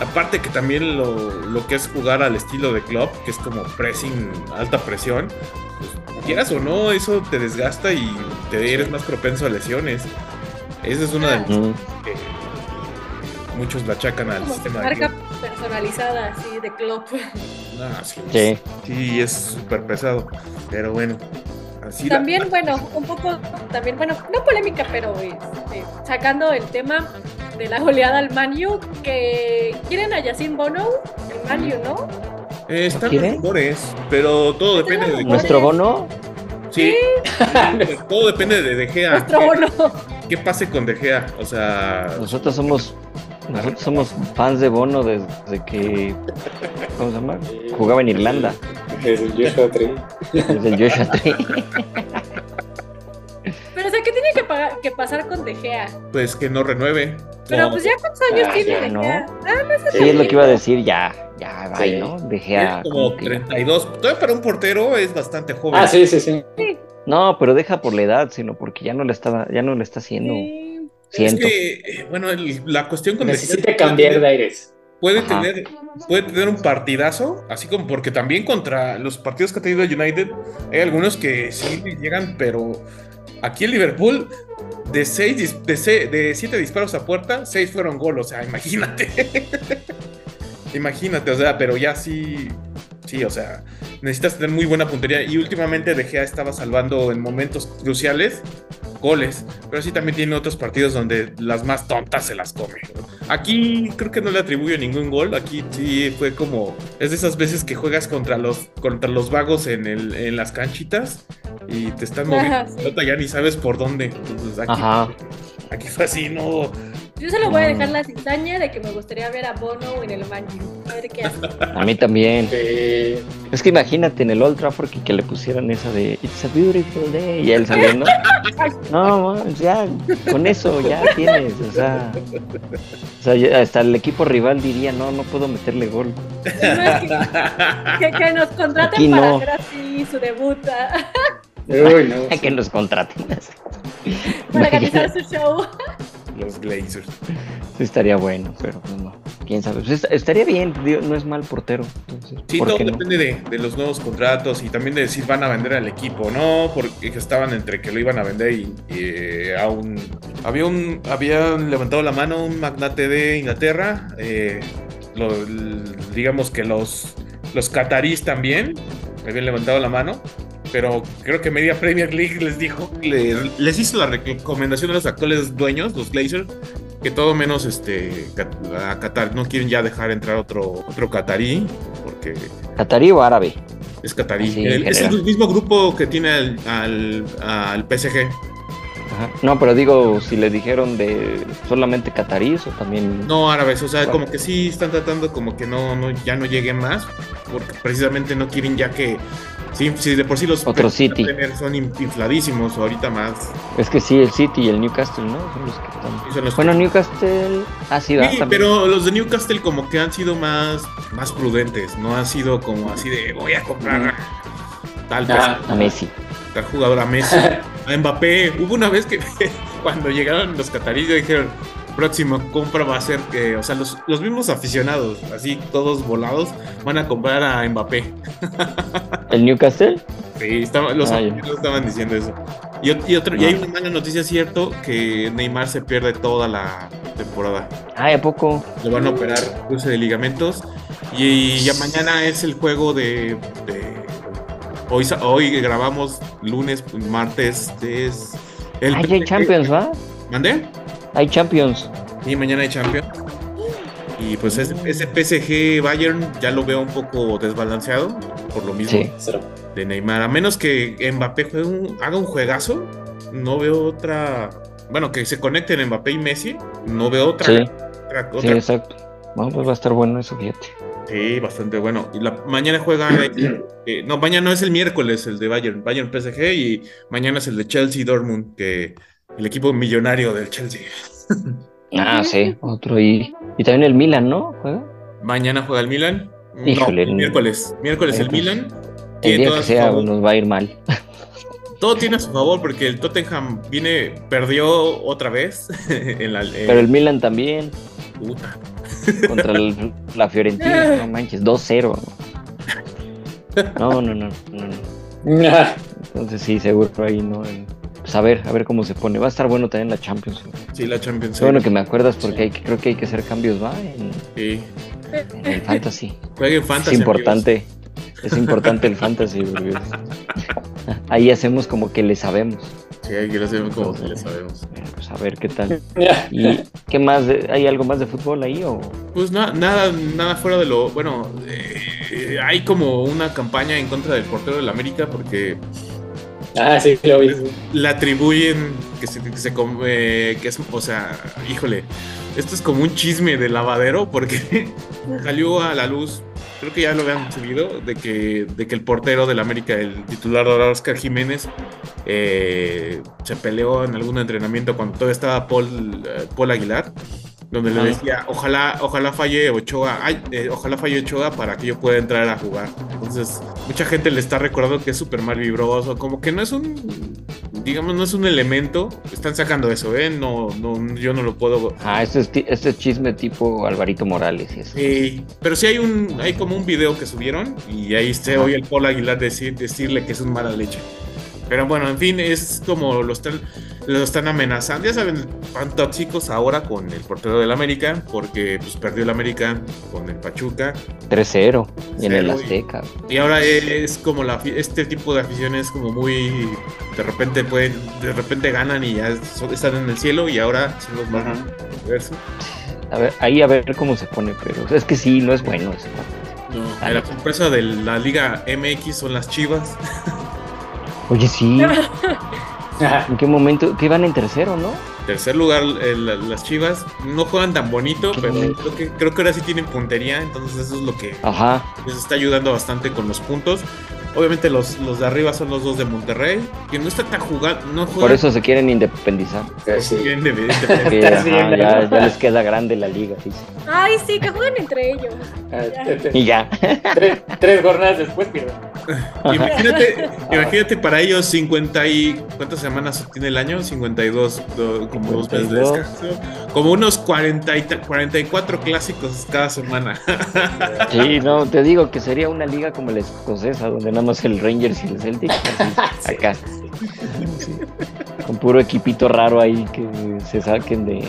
Aparte que también lo, lo que es jugar al estilo de club, que es como pressing, alta presión, pues, quieras o no, eso te desgasta y te eres más propenso a lesiones. Esa es una de las mm, que muchos la achacan al Como sistema de marca club. personalizada así de club. Ah, sí, Sí. sí, es súper pesado, pero bueno. Así la- También, bueno, un poco, también, bueno, no polémica, pero este, sacando el tema de la goleada al Manu, que quieren a Yacine Bono, el Manu, ¿no? Eh, están los rumores, pero todo depende de. Nuestro bono, Sí, [laughs] todo depende de De Gea. Nuestro Bono. ¿Qué pase con De Gea? O sea, nosotros somos Nosotros somos fans de Bono desde que. ¿Cómo se llama? Jugaba en Irlanda. Desde el Joshua Tree. Desde el Joshua Tree. Pero, o sea, ¿qué tiene que, pagar- que pasar con De Gea? Pues que no renueve. Pero, No, pues ya cuántos años Ah, tiene ya, De ¿no? Gea. Ah, no sé. Sí, es lo que iba a decir. Ya, ya, bye, Sí. ¿no? Dejé a. tiene como como que- 32. Todavía para un portero es bastante joven. Ah, sí, sí, sí. No, pero deja por la edad, sino porque ya no le estaba, ya no le está haciendo. Sí. Es que, eh, bueno, el- la cuestión con Necesita cambiar de aires. Puede Ajá. tener, puede tener un partidazo, así como porque también contra los partidos que ha tenido United, hay algunos que sí le llegan, pero aquí en Liverpool, de seis, de, se- de siete disparos a puerta, seis fueron gol, o sea, imagínate. [laughs] imagínate, o sea, pero ya sí, sí, o sea, necesitas tener muy buena puntería. Y últimamente De Gea estaba salvando en momentos cruciales goles, pero sí también tiene otros partidos donde las más tontas se las come. Aquí creo que no le atribuyo ningún gol. Aquí sí fue como. Es de esas veces que juegas contra los, contra los vagos en, el, en las canchitas y te están moviendo [laughs] sí. ya ni sabes por dónde. Entonces, aquí, Ajá. aquí fue así, no. Yo solo voy a Mm. dejar la cizaña de que me gustaría ver a Bono en el Manchester. A ver qué hace. A mí también. Eh, Es que imagínate en el Old Trafford que, que le pusieran esa de It's a beautiful day y él saliendo. No, man, ya, con eso ya tienes, o sea, o sea, ya hasta el equipo rival diría, no, no puedo meterle gol. Que, que, que nos contraten Aquí para no. hacer así su debut, uy, no. [laughs] que nos contraten. para organizar su show. Los Glazers. Sí, estaría bueno, pero pues no. Quién sabe. Pues est- estaría bien, no es mal portero. entonces, Sí, ¿por todo no? depende de, de los nuevos contratos y también de si van a vender al equipo, ¿no? Porque estaban entre que lo iban a vender y, y, eh, a un... Había un... Habían levantado la mano un magnate de Inglaterra, eh, lo- digamos que los, los catarís también habían levantado la mano, pero creo que Media Premier League les dijo, le- les hizo la recomendación a los actuales dueños, los Glazers, que todo menos este a Qatar no quieren ya dejar entrar otro otro catarí porque ¿Catarí o árabe? es catarí. Sí, El- en es el mismo grupo que tiene al, al, al PSG. Ajá. No, pero digo, si le dijeron de solamente catarís o también. No árabes, o sea, Bueno. como que sí están tratando como que no, no ya no lleguen más, porque precisamente no quieren ya que sí, sí, de por sí los Otro City. Premier son in- infladísimos ahorita más. Es que sí, el City y el Newcastle, ¿no? Son los que están. Sí, son los Bueno, Newcastle. Ah, sí, va. Sí, también. pero los de Newcastle como que han sido más, más prudentes, no han sido como así de voy a comprar tal, Ah. A Messi. tal jugador a Messi, [laughs] a Mbappé. Hubo una vez que [laughs] cuando llegaron los cataríes dijeron, próxima compra va a ser que, o sea, los, los mismos aficionados, así todos volados, van a comprar a Mbappé. [laughs] ¿El Newcastle? Sí, estaba- los Ah, estaban diciendo eso. Y, y otro, y hay una mala noticia, cierto, que Neymar se pierde toda la temporada. Ay, ¿a poco? Le van a operar cruce de ligamentos. Y ya mañana es el juego de. de- hoy, hoy grabamos lunes, martes. Es el Ay, hay Champions, ¿va? ¿Mandé? Hay Champions. Y mañana hay Champions. Y pues ese, ese PSG Bayern ya lo veo un poco desbalanceado. Por lo mismo Sí. De Neymar. A menos que Mbappé juegue un- haga un juegazo. No veo otra. Bueno, que se conecten Mbappé y Messi. No veo otra. Sí, otra- sí, exacto. Bueno, pues va a estar bueno eso, fíjate. Sí, bastante bueno. Y la, mañana juega. eh, no, mañana no es el miércoles el de Bayern. Bayern PSG y mañana es el de Chelsea Dortmund, que el equipo millonario del Chelsea. Ah, sí, otro ahí. Y también el Milan, ¿no? ¿Juega? Mañana juega el Milan. Híjole, no, miércoles. Miércoles el. Milan. El día que sea nos va a ir mal. Todo tiene a su favor porque el Tottenham viene, perdió otra vez [laughs] en la. eh, Pero el Milan también, puta. contra el- la Fiorentina, [laughs] no manches, 2-0. No, no, no, no, no. [laughs] Entonces sí, seguro ahí, ¿no? El- Pues a ver, a ver cómo se pone. Va a estar bueno también la Champions. Sí, la Champions. Qué bueno que me acuerdas porque hay que- creo que hay que hacer cambios, ¿va? En, Sí. en el Fantasy. Jueguen Fantasy. es importante. Es importante el Fantasy. porque [laughs] Ahí hacemos como que le sabemos. Sí, hay que lo hacemos como que le sabemos. Eh, Pues a ver qué tal. ¿Y qué más? de- ¿Hay algo más de fútbol ahí o...? Pues na- nada, nada fuera de lo. Bueno, eh, hay como una campaña en contra del portero del América porque Ah, sí, lo vi. le atribuyen que se, eh, que es, o sea, híjole, esto es como un chisme de lavadero porque [laughs] salió a la luz, creo que ya lo habían subido, de que, de que el portero del América, el titular Oscar Jiménez, eh, se peleó en algún entrenamiento cuando todavía estaba Paul, eh, Paul Aguilar. Donde le decía, ojalá, ojalá falle Ochoa, ay, eh, ojalá falle Ochoa para que yo pueda entrar a jugar. Entonces, mucha gente le está recordando que es súper mal vibroso, como que no es un, digamos, no es un elemento. Están sacando eso, ¿eh? No, no, yo no lo puedo. Ah, este es, este es chisme tipo Alvarito Morales y eso. Eh, pero sí hay un, hay como un video que subieron y ahí se oye el Paul Aguilar decir, decirle que es un mala leche. Pero bueno, en fin, es como lo están, lo están amenazando. Ya saben, van tóxicos ahora con el portero del América, porque pues perdió el América con el Pachuca. 3-0 y en el Cero y- Azteca. Y ahora es como la este tipo de aficiones como muy de repente pueden, de repente ganan y ya son- están en el cielo y ahora son los más verso. A ver, ahí a ver cómo se pone, pero es que sí, no es bueno ese. No, la sorpresa de la Liga MX son las Chivas. [laughs] Oye, sí. [laughs] ¿en qué momento? Que van en tercero, ¿no? Tercer lugar, eh, la- las Chivas no juegan tan bonito, Qué pero creo que, creo que ahora sí tienen puntería, entonces eso es lo que Ajá. les está ayudando bastante con los puntos. Obviamente los, los de arriba son los dos de Monterrey, que no está tan jugando, no juegan Por eso se quieren independizar. Sí. ajá, bien, ya, ¿no? ya les queda grande la liga. sí. Ay, sí, que jueguen entre ellos. Ah, Y ya. tres, tres jornadas después pierden. Imagínate, imagínate para ellos 50 y ¿cuántas semanas tiene el año? 52, do- como dos meses de 52. descanso. Como unos 40 y ta- 44 clásicos cada semana. Sí, no, te digo que sería una liga como la escocesa, donde nada más el Rangers y el Celtic. así, [laughs] acá. Sí. Con puro equipito raro ahí que se saquen de,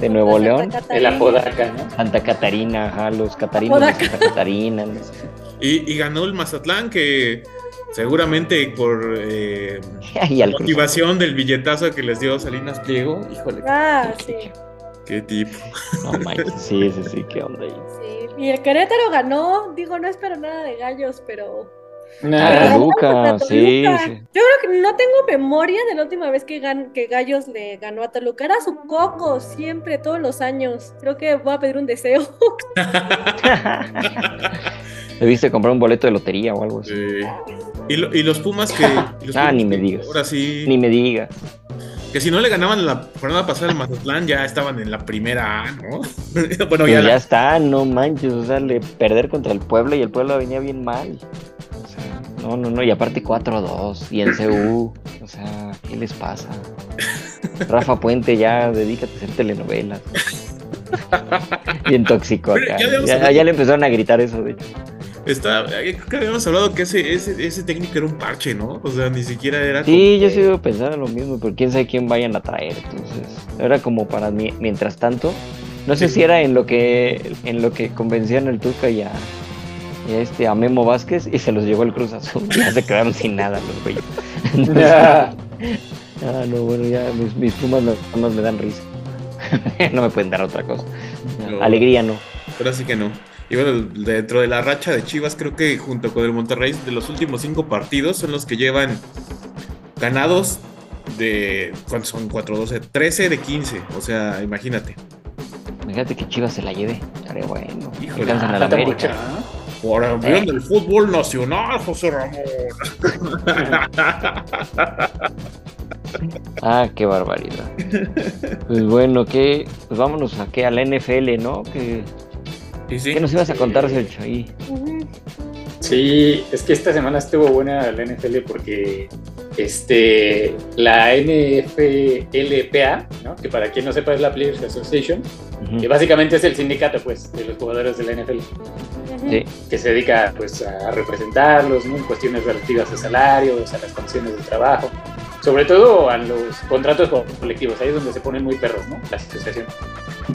de Nuevo La León. Catarina. Apodaca, ¿no? Santa Catarina, ajá, los catarinos de. Santa Catarina. no sé. Y, y ganó el Mazatlán, que seguramente por eh, motivación del billetazo que les dio Salinas Pliego. Híjole, Ah, sí, qué tipo. No manches, sí, sí, sí, qué onda ahí. sí. Y el Querétaro ganó. Digo, no espero nada de gallos, pero. Ah, Nah. Toluca, sí. Yo creo que no tengo memoria de la última vez que, gan- que Gallos le ganó a Toluca. Era su coco, siempre, todos los años. Creo que voy a pedir un deseo. [laughs] Debiste comprar un boleto de lotería o algo así. Eh, y, lo- y los Pumas que. los [laughs] Ah, Pumas ni me digas. Ahora sí. Ni me digas. Que si no le ganaban la jornada pasada al Mazatlán, ya estaban en la primera A, ¿no? [laughs] bueno, Pues ya, ya, la- está, no manches, o sea, le perder contra el pueblo y el pueblo venía bien mal. Sea, no, no, no, y aparte 4-2 y en CU, o sea, ¿qué les pasa? Rafa Puente, ya dedícate a hacer telenovelas. Bien tóxico acá. ya le empezaron a gritar eso, de hecho. Está, eh, creo que habíamos hablado que ese, ese, ese técnico era un parche, ¿no? O sea, ni siquiera era. Sí, como- yo sigo pensando lo mismo, pero quién sabe quién vayan a traer. Entonces, era como para mí, mientras tanto. No sé Sí. si era en lo que en lo que convencían al Tuca y a este a Memo Vázquez y se los llevó el Cruz Azul. Ya se quedaron sin nada los güeyes. Entonces, [laughs] ah, no, bueno, ya mis, mis plumas no, no me dan risa. [laughs] no me pueden dar otra cosa. No. Alegría no. Ahora sí que no. Y bueno, dentro de la racha de Chivas, creo que junto con el Monterrey, de los últimos cinco partidos son los que llevan ganados de. ¿Cuántos son? 4, 12, 13 de 15. O sea, imagínate. Imagínate que Chivas se la lleve. Estaría bueno. Híjole, Alcanzan a la América. Por el bien del fútbol nacional, José Ramón. [laughs] Ah, qué barbaridad. Pues bueno, que pues vámonos a qué a la NFL, ¿no? Que sí, ¿Qué nos ibas a contar, Sergio? Ahí. Sí, es que esta semana estuvo buena la NFL porque este, la NFLPA, ¿no? que para quien no sepa es la Players Association, Ujú. que básicamente es el sindicato pues, de los jugadores de la NFL. Sí. que se dedica pues, a representarlos ¿no? en cuestiones relativas a salarios, a las condiciones de trabajo, sobre todo a los contratos colectivos, ahí es donde se ponen muy perros, ¿no? La asociación.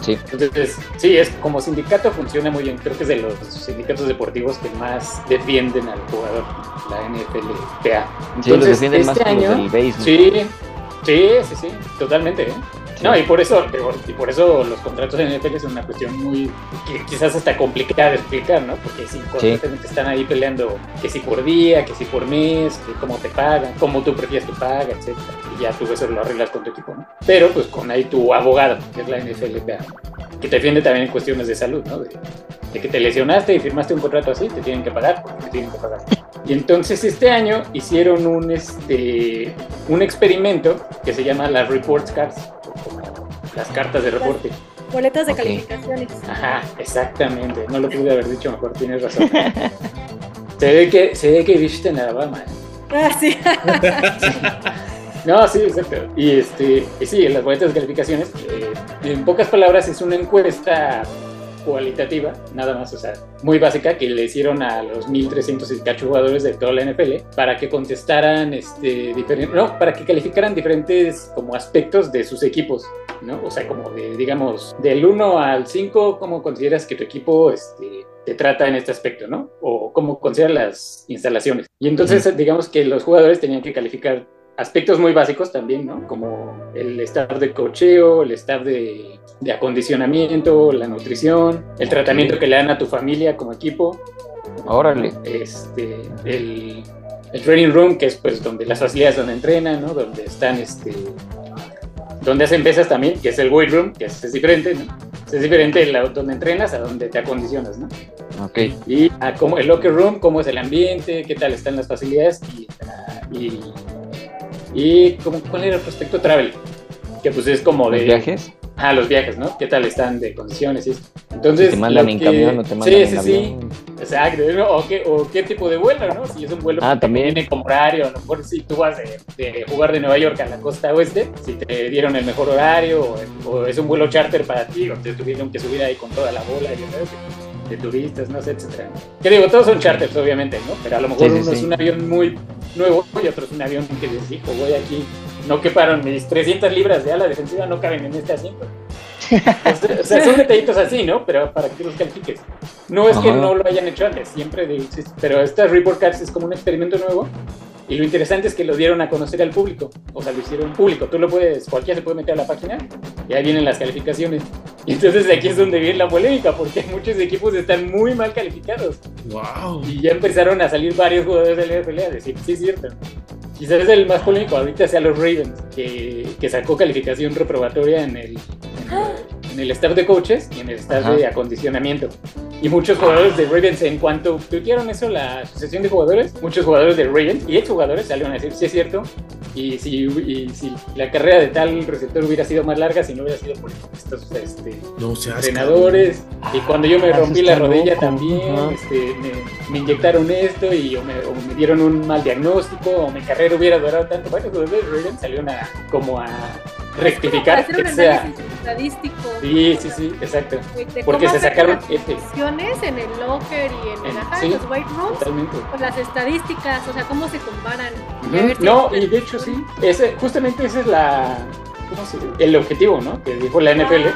Sí. Entonces, sí, es como sindicato funciona muy bien. Creo que es de los sindicatos deportivos que más defienden al jugador, la NFLPA. Sí, los defienden más que los del base, ¿no? Sí, sí, sí, sí, totalmente. ¿eh? No, y por eso, y por eso los contratos en NFL son una cuestión muy, quizás hasta complicada de explicar, ¿no? Porque si constantemente están ahí peleando que si por día, que si por mes, que cómo te pagan, cómo tú prefieres que paga, etcétera. Y ya tú eso lo arreglas con tu equipo, ¿no? Pero pues con ahí tu abogado, que es la NFL, que te defiende también en cuestiones de salud, ¿no? De, de que te lesionaste y firmaste un contrato así, te tienen que pagar, porque te tienen que pagar. Y entonces este año hicieron un, este, un experimento que se llama las Reports Cards, las cartas de reporte. Boletas de calificaciones. Ajá, exactamente. No lo pude haber dicho mejor, tienes razón. se ve que, se ve que viste en Alabama. Ah, sí. [laughs] No, sí, exacto. Y, este, y sí, en las boletas de calificaciones, eh, en pocas palabras, es una encuesta cualitativa, nada más, o sea, muy básica, que le hicieron a los 1.300 jugadores de toda la NFL para que contestaran, este, diferentes, no, para que calificaran diferentes como aspectos de sus equipos, ¿no? O sea, como de, digamos, del 1 al 5, ¿cómo consideras que tu equipo, este, te trata en este aspecto, ¿no? O cómo consideras las instalaciones. Y entonces, digamos que los jugadores tenían que calificar aspectos muy básicos también, ¿no? Como el staff de cocheo, el staff de, de, acondicionamiento, la nutrición, el tratamiento que le dan a tu familia como equipo. Órale. Este, el, el training room, que es pues donde las facilidades donde entrenan, ¿no? Donde están, este, donde hacen pesas también, que es el weight room, que es, es diferente, ¿no? Es diferente la, donde entrenas a donde te acondicionas, ¿no? Ok. Y a cómo, el locker room, cómo es el ambiente, qué tal están las facilidades y, y y como, ¿cuál era el prospecto travel? Que pues es como de... ¿Los viajes? Ah, los viajes, ¿no? ¿Qué tal están de condiciones? Y Entonces, si te mandan en que... camión o te mandan sí, en sí, avión. Sí, exacto. O qué, o qué tipo de vuelo, ¿no? Si es un vuelo ah, que también. viene con horario, a lo mejor si tú vas de, de, jugar de Nueva York a la costa oeste, si te dieron el mejor horario, o, o es un vuelo charter para ti, o te tuvieron que subir ahí con toda la bola, y ¿sabes? De turistas, no sé, etcétera. Que digo, todos son charters, obviamente, ¿no? Pero a lo mejor Sí, sí, uno sí. es un avión muy nuevo y otro es un avión que les dijo, voy aquí, no queparon mis 300 libras de ala defensiva, no caben en este asiento. [laughs] o sea, son detallitos así, ¿no? Pero para que los califiques. No es que Ajá. no lo hayan hecho antes, siempre, de- pero estas report cards es como un experimento nuevo. Y lo interesante es que lo dieron a conocer al público. O sea, lo hicieron público. Tú lo puedes, cualquiera se puede meter a la página y ahí vienen las calificaciones. Y entonces aquí es donde viene la polémica, porque muchos equipos están muy mal calificados. Wow. Y ya empezaron a salir varios jugadores del NFL a decir, sí, es cierto. Quizás el más polémico ahorita sea los Ravens, que, que sacó calificación reprobatoria en el, en el, en el staff de coaches y en el staff Ajá. de acondicionamiento. Y muchos jugadores de Ravens, en cuanto tuitearon eso, la asociación de jugadores, muchos jugadores de Ravens y exjugadores salieron a decir, sí es cierto, y si, y si la carrera de tal receptor hubiera sido más larga, si no hubiera sido por estos este, No entrenadores, y cuando yo me rompí la rodilla loco. también, Ajá. este, me, me inyectaron esto y o me, o me dieron un mal diagnóstico, o mi carrera hubiera durado tanto. Bueno, los de Ravens salieron a, como a rectificar Hacer un que sea. análisis estadístico. Sí, sí, sí, exacto. Porque se sacaron las en el locker y en, En- ajá, sí. los white rooms Totalmente. con las estadísticas, o sea, cómo se comparan. No, y de hecho sí, ese, justamente ese es la, ¿cómo se dice? el objetivo, ¿no? Que dijo la NFL.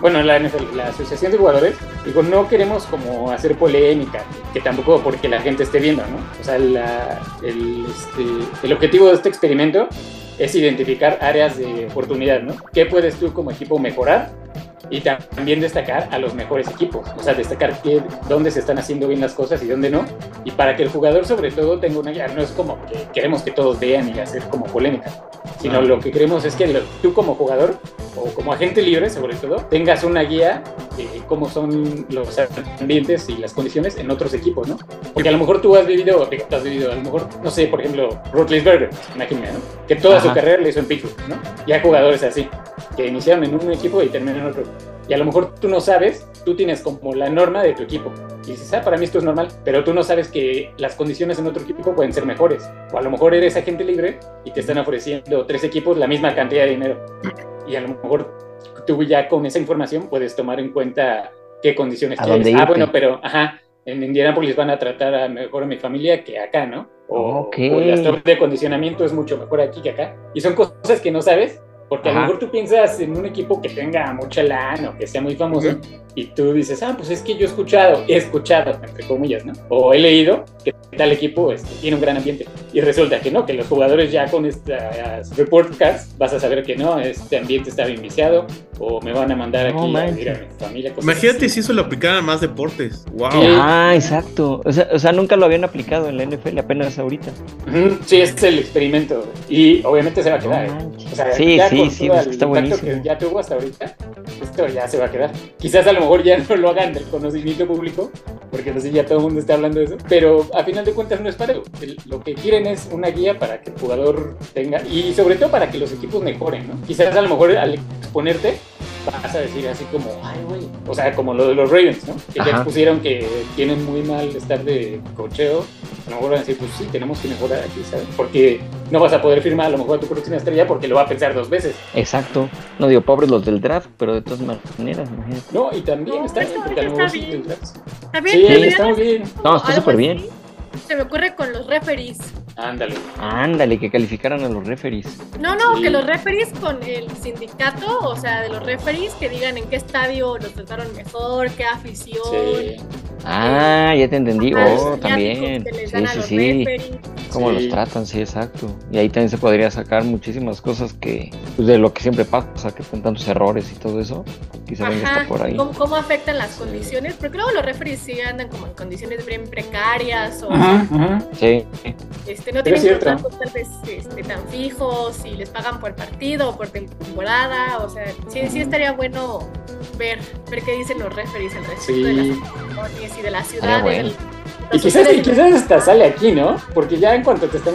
Bueno, la NFL, la Asociación de Jugadores, digo, no queremos como hacer polémica, que tampoco porque la gente esté viendo, ¿no? O sea, la- el, este, el objetivo de este experimento es identificar áreas de oportunidad, ¿no? ¿Qué puedes tú como equipo mejorar? Y también destacar a los mejores equipos, o sea, destacar qué, dónde se están haciendo bien las cosas y dónde no, y para que el jugador sobre todo tenga una guía, no es como que queremos que todos vean y hacer como polémica, sino lo que queremos es que lo- tú como jugador o como agente libre sobre todo, tengas una guía de cómo son los ambientes y las condiciones en otros equipos, ¿no? Porque a lo mejor tú has vivido, has vivido, a lo mejor, no sé, por ejemplo, Roethlisberger, imagínate, ¿no? Que toda su Ajá. carrera le hizo en Pittsburgh, ¿no? Y hay jugadores así, que iniciaron en un equipo y terminaron en otro. Y a lo mejor tú no sabes, tú tienes como la norma de tu equipo. Y dices, ah, para mí esto es normal, pero tú no sabes que las condiciones en otro equipo pueden ser mejores. O a lo mejor eres agente libre y te están ofreciendo tres equipos la misma cantidad de dinero. Y a lo mejor tú ya con esa información puedes tomar en cuenta qué condiciones ¿A quieres. Ah, bueno, pero ajá, en Indianapolis van a tratar a mejor a mi familia que acá, ¿no? O, Ok. o el staff de acondicionamiento es mucho mejor aquí que acá. Y son cosas que no sabes Porque a lo Ajá. mejor tú piensas en un equipo que tenga mucha lana o que sea muy famoso Ujú. y tú dices, ah, pues es que yo he escuchado, he escuchado, entre comillas, ¿no? O he leído que tal equipo este, tiene un gran ambiente. Y resulta que no, que los jugadores ya con estas report cards vas a saber que no, este ambiente está bien viciado o me van a mandar No aquí a vivir a mi familia. cosas Imagínate así. si eso lo aplicaran a más deportes. Wow. Sí. Ah, exacto. O sea, o sea, nunca lo habían aplicado en la NFL, apenas ahorita. Sí, ese es el experimento. Y obviamente se va a No quedar. ¿eh? O sea, sí, ya sí, sí, pues está buenísimo. que ya tuvo hasta ahorita, esto ya se va a quedar. Quizás a lo mejor ya no lo hagan del conocimiento público, porque no sé, ya todo el mundo está hablando de eso, pero a final de cuentas no es para Lo que quieren es una guía para que el jugador tenga, y sobre todo para que los equipos mejoren, ¿no? Quizás a lo mejor al exponerte vas a decir así como, ay, güey, o sea, como lo de los Ravens, ¿no? Que ya Ajá. expusieron que tienen muy mal estar de cocheo, a lo mejor van a decir, pues sí, tenemos que mejorar aquí, ¿sabes? Porque no vas a poder firmar a lo mejor a tu próxima estrella porque lo va a pensar dos veces. Exacto. No digo pobres los del draft, pero de todas maneras, imagínate. No, y también No, está bien, porque a lo mejor está sí bien. tendrás. También Sí, está muy bien. No, está súper bien. Se me ocurre con los referees. Ándale. Ándale, que calificaran a los referees. No, no, Sí. que los referees con el sindicato, o sea, de los referees, que digan en qué estadio los trataron mejor, qué afición. Sí. Ah, ya te entendí. Oh, también. Sí, sí, sí. Cómo Sí. los tratan, sí, exacto. Y ahí también se podría sacar muchísimas cosas que, pues de lo que siempre pasa, que son tantos errores y todo eso. Quizá venga Ajá, está por ahí. ¿cómo, cómo afectan las condiciones? Porque luego los referees sí andan como en condiciones bien precarias o Ajá, ajá. Sí, este, no Pero tienen contratos tal vez este, tan fijos y les pagan por partido o por temporada. O sea, sí, sí estaría bueno ver, ver qué dicen los referees al respecto Sí. de las condiciones y de las ciudades. bueno. Y quizás, y quizás hasta sale aquí, ¿no? Porque ya en cuanto te están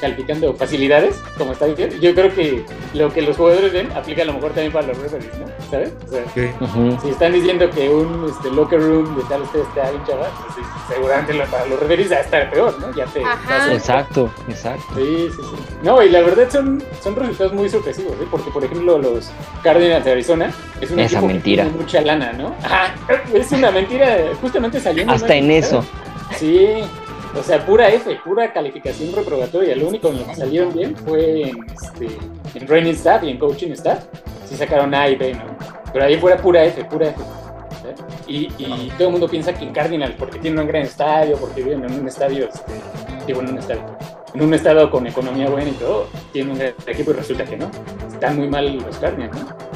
calificando facilidades, como está diciendo, yo creo que lo que los jugadores ven aplica a lo mejor también para los referees, ¿no? ¿Sabes? O sea, Ok. ujú, si están diciendo que un este, locker room de tal usted está bien chaval, pues sí, seguramente lo- para los referees va a estar peor, ¿no? Ya te... Vas a- exacto, exacto. Sí, sí, sí. No, y la verdad son, son resultados muy sorpresivos, ¿eh? Porque, por ejemplo, los Cardinals de Arizona es un Esa mentira. que tiene mucha lana, ¿no? Ajá, es una mentira, justamente saliendo. Hasta en eso. Sí, o sea, pura F, pura calificación reprobatoria. Lo único en lo que salieron bien fue en, este, en training staff y en coaching staff. Sí sacaron A y B, ¿no? Pero ahí fuera pura F, pura F. Y, y todo el mundo piensa que en Cardinals, porque tienen un gran estadio, porque viven en un estadio, este, digo, en un estadio, en un estado con economía buena y todo, tienen un gran equipo y resulta que no. Están muy mal los Cardinals, ¿no?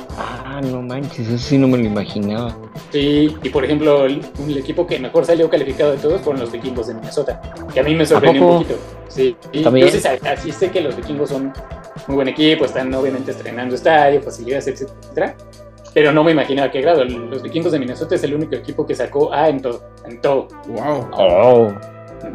Ah, no manches, eso sí no me lo imaginaba. Sí, y por ejemplo, el, el equipo que mejor salió calificado de todos fueron los vikingos de Minnesota, que a mí me sorprendió un poquito. Sí, y sa- así sé que los vikingos son muy buen equipo, están obviamente estrenando estadio, facilidades, etcétera, pero no me imaginaba qué grado. Los vikingos de Minnesota es el único equipo que sacó A en todo, en todo. Wow. Oh,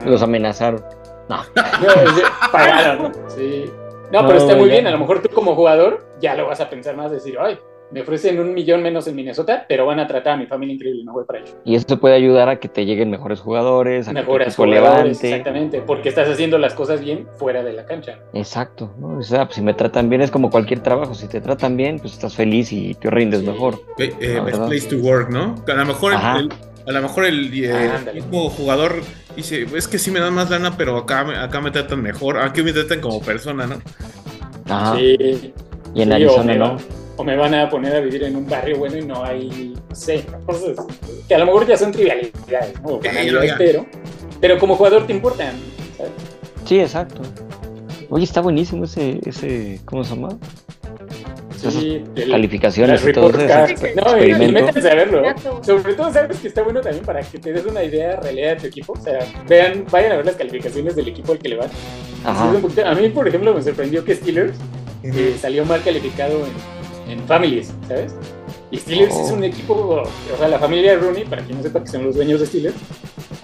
los amenazaron. No. [laughs] No, pagaron, ¿no? Sí. No, pero No, está muy ya. bien. A lo mejor tú como jugador ya lo vas a pensar más, decir, ay, me ofrecen un millón menos en Minnesota, pero van a tratar a mi familia increíble, no voy para allá. Y eso puede ayudar a que te lleguen mejores jugadores, a que tu Mejoras equipo jugadores, levante. exactamente, porque estás haciendo las cosas bien fuera de la cancha. Exacto, ¿no? O sea, pues, si me tratan bien es como cualquier trabajo. Si te tratan bien, pues estás feliz y te rindes Sí. mejor. Eh, eh, best place to work, ¿no? A lo mejor Ajá. el, a lo mejor el, eh, Ah, mismo jugador dice, es que sí me dan más lana, pero acá, me- acá me tratan mejor, aquí me tratan como persona, ¿no? Ajá. Sí, y en sí, Arizona no. O me van a poner a vivir en un barrio bueno y no hay, no sé, cosas que a lo mejor ya son trivialidades, ¿no? O Sí, banalidades, ya. pero, pero como jugador te importan, ¿sabes? Sí, exacto. Oye, está buenísimo ese, ese, ¿cómo se llama? Sí, el- Calificaciones y todo eso. No, y, métanse a verlo, ¿eh? Exacto. Sobre todo, sabes que está bueno también para que te des una idea realidad de tu equipo. O sea, vean, vayan a ver las calificaciones del equipo al que le van. Ajá. a mí, por ejemplo, me sorprendió que Steelers eh, salió mal calificado en, en Families, ¿sabes? Y Steelers Oh. es un equipo, o sea, la familia Rooney, para quien no sepa que son los dueños de Steelers,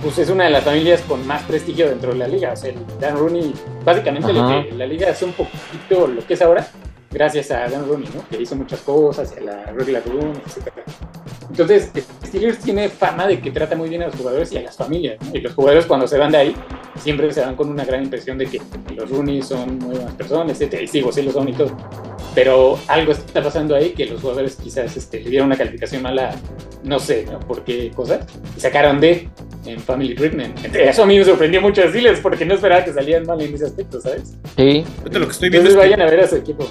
pues es una de las familias con más prestigio dentro de la liga. O sea, el Dan Rooney, básicamente lo que la liga hace un poquito lo que es ahora, gracias a Dan Rooney, ¿no? Que hizo muchas cosas, y a la regla Rooney, etc. Entonces, Steelers tiene fama de que trata muy bien a los jugadores y a las familias, ¿no? Y los jugadores cuando se van de ahí, siempre se van con una gran impresión de que los Rooney son muy buenas personas, etc. Y sigo, sí lo son y todo. Pero algo está pasando ahí que los jugadores quizás este, le dieron una calificación mala, no sé, ¿no? ¿Por qué cosas? Y sacaron D en Family Treatment. Eso a mí me sorprendió mucho a Steelers porque no esperaba que salieran mal en ese aspecto, ¿sabes? Sí, Ahorita lo que estoy viendo Entonces es que vayan a ver a su equipo.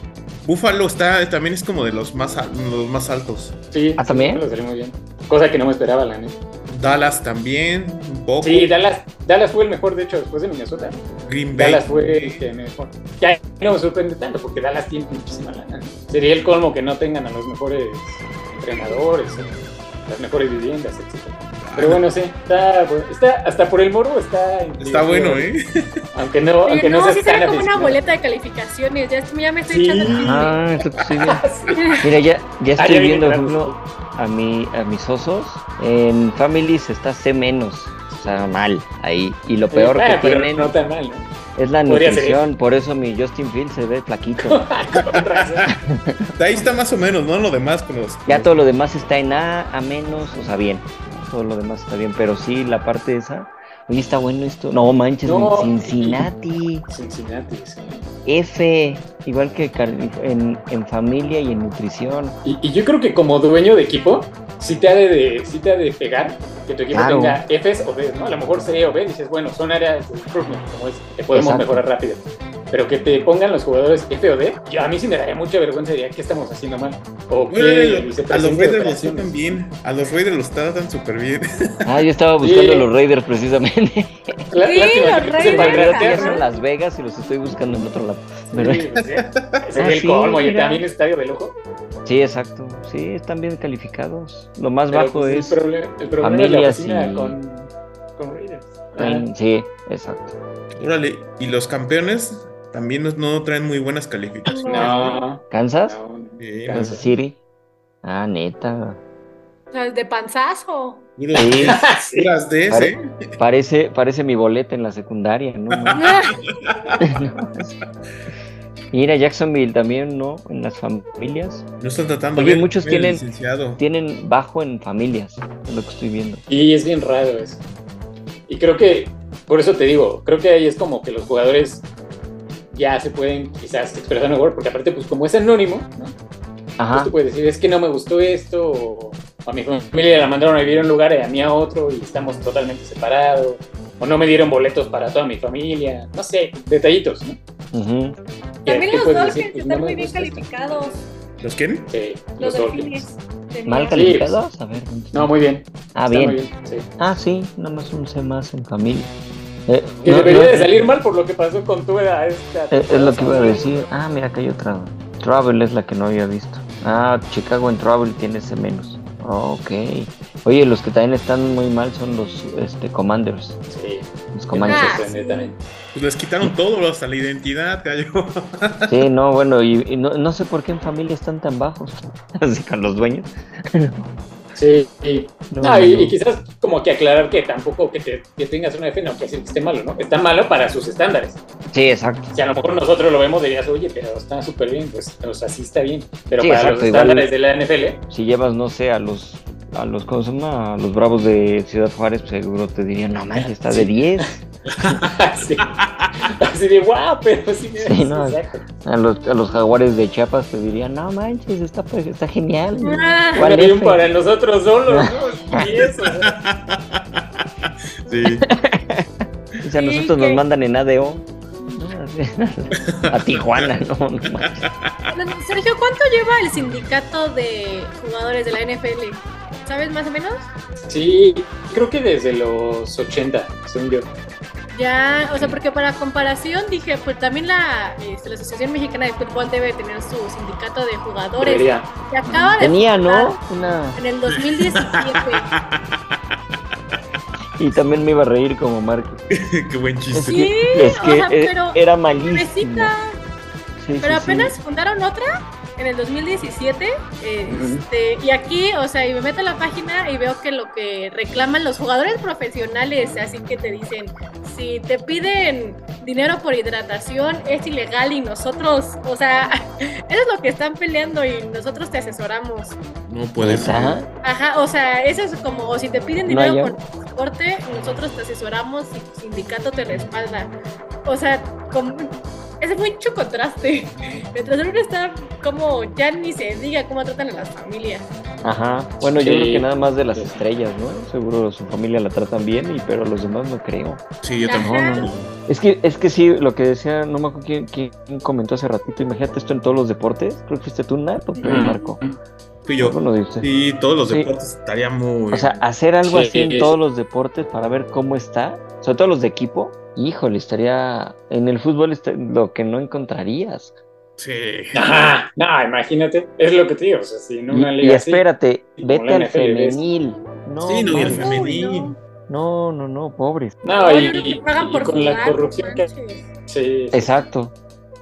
Buffalo está, también es como de los más, los más altos. Sí, ¿Ah, también? lo salió muy bien. Cosa que no me esperaba, la neta. Dallas también, un poco. Sí, Dallas, Dallas fue el mejor, de hecho, después de Minnesota. Green Bay. Dallas fue el mejor. Ya no me sorprende tanto, porque Dallas tiene muchísima lana. Sería el colmo que no tengan a los mejores entrenadores, las mejores viviendas, etc. Pero bueno, sí, está, bueno, está hasta por el morbo está... Está bueno, ¿eh? Aunque no, Oye, aunque no, no, seas sí se ve tan como una boleta de calificaciones. Ya, ya me estoy Sí. echando el. Ah, es lo que estoy viendo. Mira, ya, ya Ah, estoy viendo, ejemplo, a, mi, a mis osos. En Families está C menos. O sea, mal ahí. Y lo peor Eh, que tienen No tan mal, ¿no? es la nutrición. Por eso mi Justin Fields se ve flaquito. [laughs] De ahí está más o menos, ¿no? Lo demás con los. Ya todo lo demás está en A, a menos, o sea, bien. Todo lo demás está bien, pero sí, la parte esa. Oye, está bueno esto. No manches, No. Cincinnati. Cincinnati, sí. F, igual que en, en familia y en nutrición. Y, y yo creo que como dueño de equipo, sí te ha de, de- sí te ha de pegar que tu equipo Claro. tenga Fs o Ds, ¿no? A lo mejor C o B, dices, bueno, son áreas de improvement, como es, que podemos Exacto. mejorar rápido. Pero que te pongan los jugadores F o D, yo, a mí sí me daría mucha vergüenza, diría, ¿qué estamos haciendo mal? O Bueno, qué a los Raiders los tratan bien. A los Raiders los tratan súper bien. Ah, yo estaba buscando Sí. los Raiders precisamente. [laughs] Cla- Sí, lástima los Raiders, son Las Vegas y los estoy buscando en otro lado. Pero- Sí, pues. [laughs] Ese Ah, es el sí, colmo, y también estadio de lujo. Sí, exacto. Sí, están bien calificados. Lo más Pero, bajo pues, es. el, problema, el problema la y- con, con Raiders. en- Sí, exacto. Órale, y los campeones también no, no traen muy buenas calificaciones. No, ¿Kansas? no, no. Sí, Kansas. Kansas City. Ah, neta. De panzazo. Sí. Sí. Ds, Pare- ¿eh? Parece, parece mi boleta en la secundaria, ¿no? [laughs] Mira, Jacksonville también, ¿no? En las familias. No están tratando Oye, bien. muchos tienen- licenciado. Tienen bajo en familias, es lo que estoy viendo. Y es bien raro eso. Y creo que, por eso te digo, creo que ahí es como que los jugadores ya se pueden quizás expresar mejor, porque aparte, pues como es anónimo, ¿no? Pues tú puedes decir, es que no me gustó esto, o a mi familia la mandaron a vivir a un lugar y a mí a otro, y estamos totalmente separados, o no me dieron boletos para toda mi familia, no sé, detallitos, También los Dolphins decir, pues, están no muy bien esto. calificados. ¿Los quién? Sí, Los los Dolphins. ¿Mal calificados? A ver. No, muy bien. Ah, está bien. muy bien, sí. Ah, sí, nada más un C más en familia. Eh, Que no, debería no, de salir mal por lo que pasó con tu esta eh, Es lo que iba a decir. Ah, mira, acá hay otra. Travel es la que no había visto. Ah, Chicago en Travel tiene C menos. Ok. Oye, los que también están muy mal son los este, Commanders. Sí, Los Comanches. Ah, sí. Pues les quitaron todo, hasta la identidad, cayó. [laughs] Sí, no, bueno, y, y no, no sé por qué en familia están tan bajos. [laughs] Así con los dueños. Sí, y, No, no, y, no. y quizás como que aclarar que tampoco que, te, que tengas una F no quiere decir que esté malo, ¿no? Está malo para sus estándares. Sí, exacto. Si a lo mejor nosotros lo vemos, dirías, oye, pero está súper bien, pues, o sea, sí está bien. Pero Sí, para exacto, los igual- estándares de la NFL, Si llevas, no sé, a los a los. A los bravos de Ciudad Juárez, pues seguro te dirían, no manches, está de 10. [laughs] [laughs] sí. así de guau, pero sí, [laughs] no. A los, a los jaguares de Chiapas te dirían, no manches, está, pues, está genial. Ah, ¿Cuál Un avión F? para nosotros solos, ¿no? [laughs] Y eso. Sí. O sea, Sí, nosotros que- nos mandan en ADO. A Tijuana, no, no manches. Sergio, ¿cuánto lleva el sindicato de jugadores de la NFL? ¿Sabes más o menos? Sí, creo que desde los 80, según yo. Ya, o sea, porque para comparación dije, pues también la, este, la Asociación Mexicana de Fútbol debe tener su sindicato de jugadores. Debería. Se acaba de Tenía, ¿no? Una... En el 2017. Y también me iba a reír como Marco. [laughs] Qué buen chiste. Sí, que, es o que sea, e- pero era malísimo. Sí, Pero sí, sí. apenas fundaron otra en el 2017. este, y aquí, o sea, y me meto a la página y veo que lo que reclaman los jugadores profesionales, así que te dicen, si te piden dinero por hidratación, es ilegal y nosotros, o sea, [laughs] eso es lo que están peleando y nosotros te asesoramos. No puede ser. ¿Neta? Ajá, o sea, eso es como, o si te piden No dinero por transporte, nosotros te asesoramos y tu sindicato te respalda. O sea, como, es mucho contraste. Mientras uno está como, ya ni se diga cómo tratan a las familias. Ajá. Bueno, yo creo que nada más de las estrellas, ¿no? Seguro su familia la tratan bien, y pero los demás no creo. Sí, yo tampoco. No, no. Es que, es que sí, lo que decía, no me acuerdo quién, quién comentó hace ratito, imagínate esto en todos los deportes. Creo que fuiste tú, Nat, o Mm. Marco. Fui yo. Dice. Y todos los Sí. deportes estaría muy. O sea, hacer algo Sí, así en todos los deportes para ver cómo está, sobre todo los de equipo, híjole, estaría en el fútbol está- lo que no encontrarías. sí. Ajá, no, imagínate, es lo que te digo, o sea, si en Y, una y liga así, espérate, vete al femenil. No, Sí, no, y el femenil. No. no, no, no, pobres. no, y, y- pagan y por con la corrupción que sí, Exacto,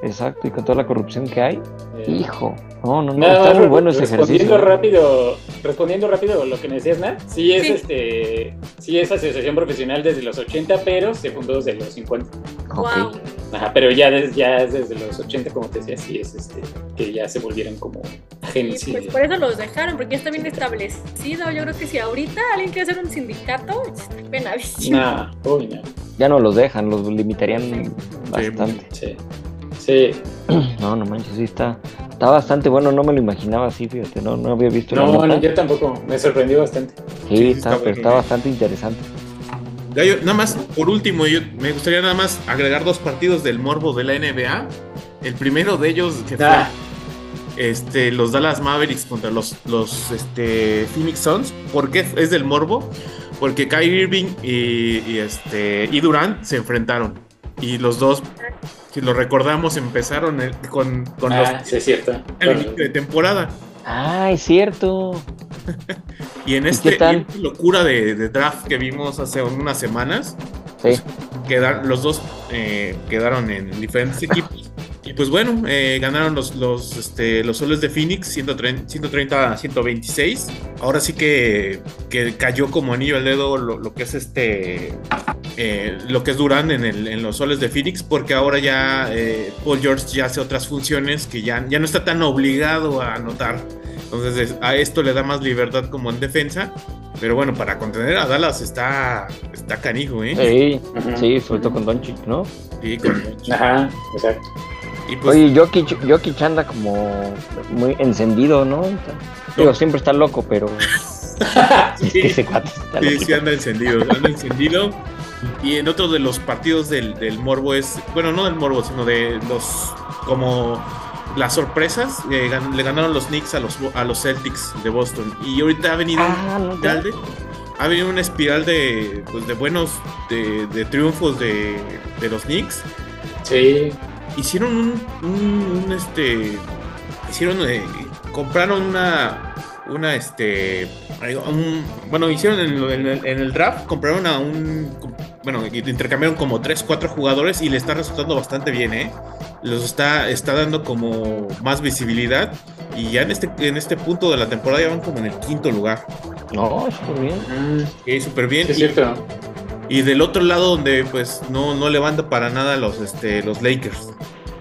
exacto, y con toda la corrupción que hay, eh, hijo, no, no, no, Nada está muy bueno ese respondiendo ejercicio. rápido, respondiendo rápido lo que me decías, Nat, sí es Sí. este, sí es asociación profesional desde los 80, pero se fundó desde los 50. Ok. Wow. Ajá, pero ya, des- ya es desde los 80, como te decía, sí es este, que ya se volvieron como agencias. pues por eso los dejaron, porque ya está bien establecido. Yo creo que si ahorita alguien quiere hacer un sindicato, está penadísimo. No, uy, no, Ya no los dejan, los limitarían bastante. sí. Sí, [clears throat] No, no manches, sí está, está bastante bueno, no me lo imaginaba así, fíjate, no, no había visto no, nota. no, yo tampoco, me sorprendió bastante. Sí, Sí, está, está pero bueno, está bastante interesante. Gallo, nada más, por último, yo me gustaría nada más agregar dos partidos del morbo de la NBA. El primero de ellos que fue Ah, este, los Dallas Mavericks contra los, los este, Phoenix Suns. ¿Por qué es del morbo? Porque Kyrie Irving y, y, este, y Durant se enfrentaron. Y los dos, si lo recordamos, empezaron el- con, con ah, los sí, es cierto. el inicio de temporada. Ah, es cierto. [laughs] Y en ¿Y este en esta locura de, de draft que vimos hace unas semanas, Sí. quedaron, los dos eh, quedaron en diferentes [laughs] equipos. Y pues bueno, eh, ganaron los, los, este, los soles de Phoenix 130, 130 a 126. Ahora sí que, que cayó como anillo al dedo lo, lo que es este. eh, lo que es Durán en, el- en los soles de Phoenix, porque ahora ya eh, Paul George ya hace otras funciones que ya, ya no está tan obligado a anotar. Entonces es- a esto le da más libertad como en defensa. Pero bueno, para contener a Dallas está, está canijo, ¿eh? Sí, sí, sobre todo con Doncic, ¿no? Sí, con- Ajá, exacto. Y pues, Oye, Jokic, Jokic anda como muy encendido, ¿no? Digo, siempre está loco, pero [laughs] sí, ese cuate está sí, loco. sí anda encendido, anda encendido. Y en otro de los partidos del, del Morbo es, bueno, no del Morbo, sino de los, como las sorpresas, eh, gan- le ganaron los Knicks a los, a los Celtics de Boston. Y ahorita ha venido Ah, no, una ya. espiral de, ha venido una espiral de, pues, de buenos, de, de triunfos de, de los Knicks. Sí, hicieron un, un- un, este hicieron eh, compraron una una este un- bueno hicieron en, el- en el, en el draft compraron a un bueno intercambiaron como 3 4 jugadores y le está resultando bastante bien eh los está está dando como más visibilidad y ya en este en este punto de la temporada ya van como en el quinto lugar No, súper bien. Mm, súper bien sí, es y, cierto. Y del otro lado donde pues no no levanta para nada los este los Lakers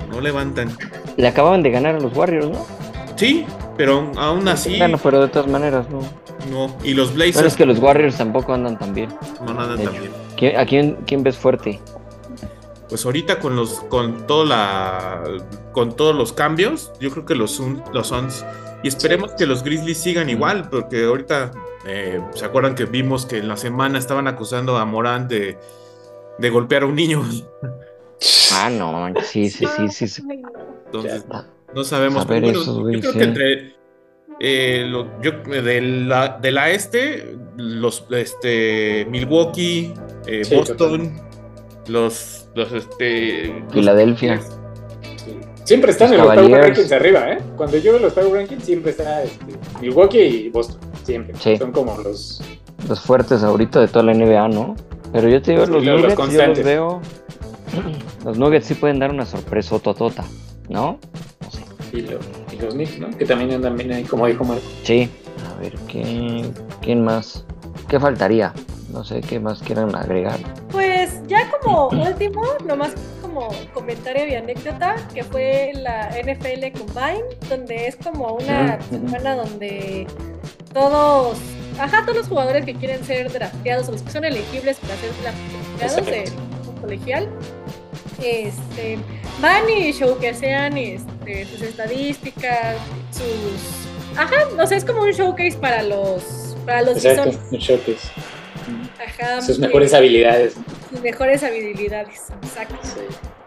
no levantan Le acababan de ganar a los Warriors, ¿no? Sí, pero aún- así Bueno, pero de todas maneras, no. no. Y los Pero Blazers es que los Warriors tampoco andan tan bien. no de tan bien. ¿Quién- ¿A quién, quién ves fuerte? Pues ahorita con los con toda la con todos los cambios, yo creo que los los Suns y esperemos que los Grizzlies sigan igual, porque ahorita eh, se acuerdan que vimos que en la semana estaban acusando a Morán de, de golpear a un niño. [laughs] Ah, no, sí, sí, sí, sí. Entonces no sabemos. Pero bueno, esos yo creo sí. que entre eh, lo- yo de la, de la este, los este Milwaukee, eh, Sí, Boston, los los este Filadelfia. Siempre están en Los Power. Rankings arriba, ¿eh? Cuando yo veo los Power Rankings, siempre está este, Milwaukee y Boston. Siempre. Sí. Son como los. Los fuertes ahorita de toda la NBA, ¿no? Pero yo te digo, los los- los Nuggets, yo los veo. [clears throat] Los Nuggets sí pueden dar una sorpresa totota, ¿no? No sé. Y, lo- y los Knicks, ¿no? Que también andan bien ahí, como dijo Marco. Sí. A ver, ¿quién, ¿quién más? ¿Qué faltaría? No sé qué más quieran agregar. Pues ya como [clears throat] último, nomás como comentario y anécdota, que fue la NFL Combine, donde es como una semana donde todos, ajá, todos los jugadores que quieren ser drafteados o los que son elegibles para ser drafteados de colegial, este, van y showcasean este, sus estadísticas, sus, ajá, o sea, es como un showcase para los, para los que Exacto, son, un showcase. Ajá, [laughs] Sus mejores habilidades. sus mejores habilidades. Exacto.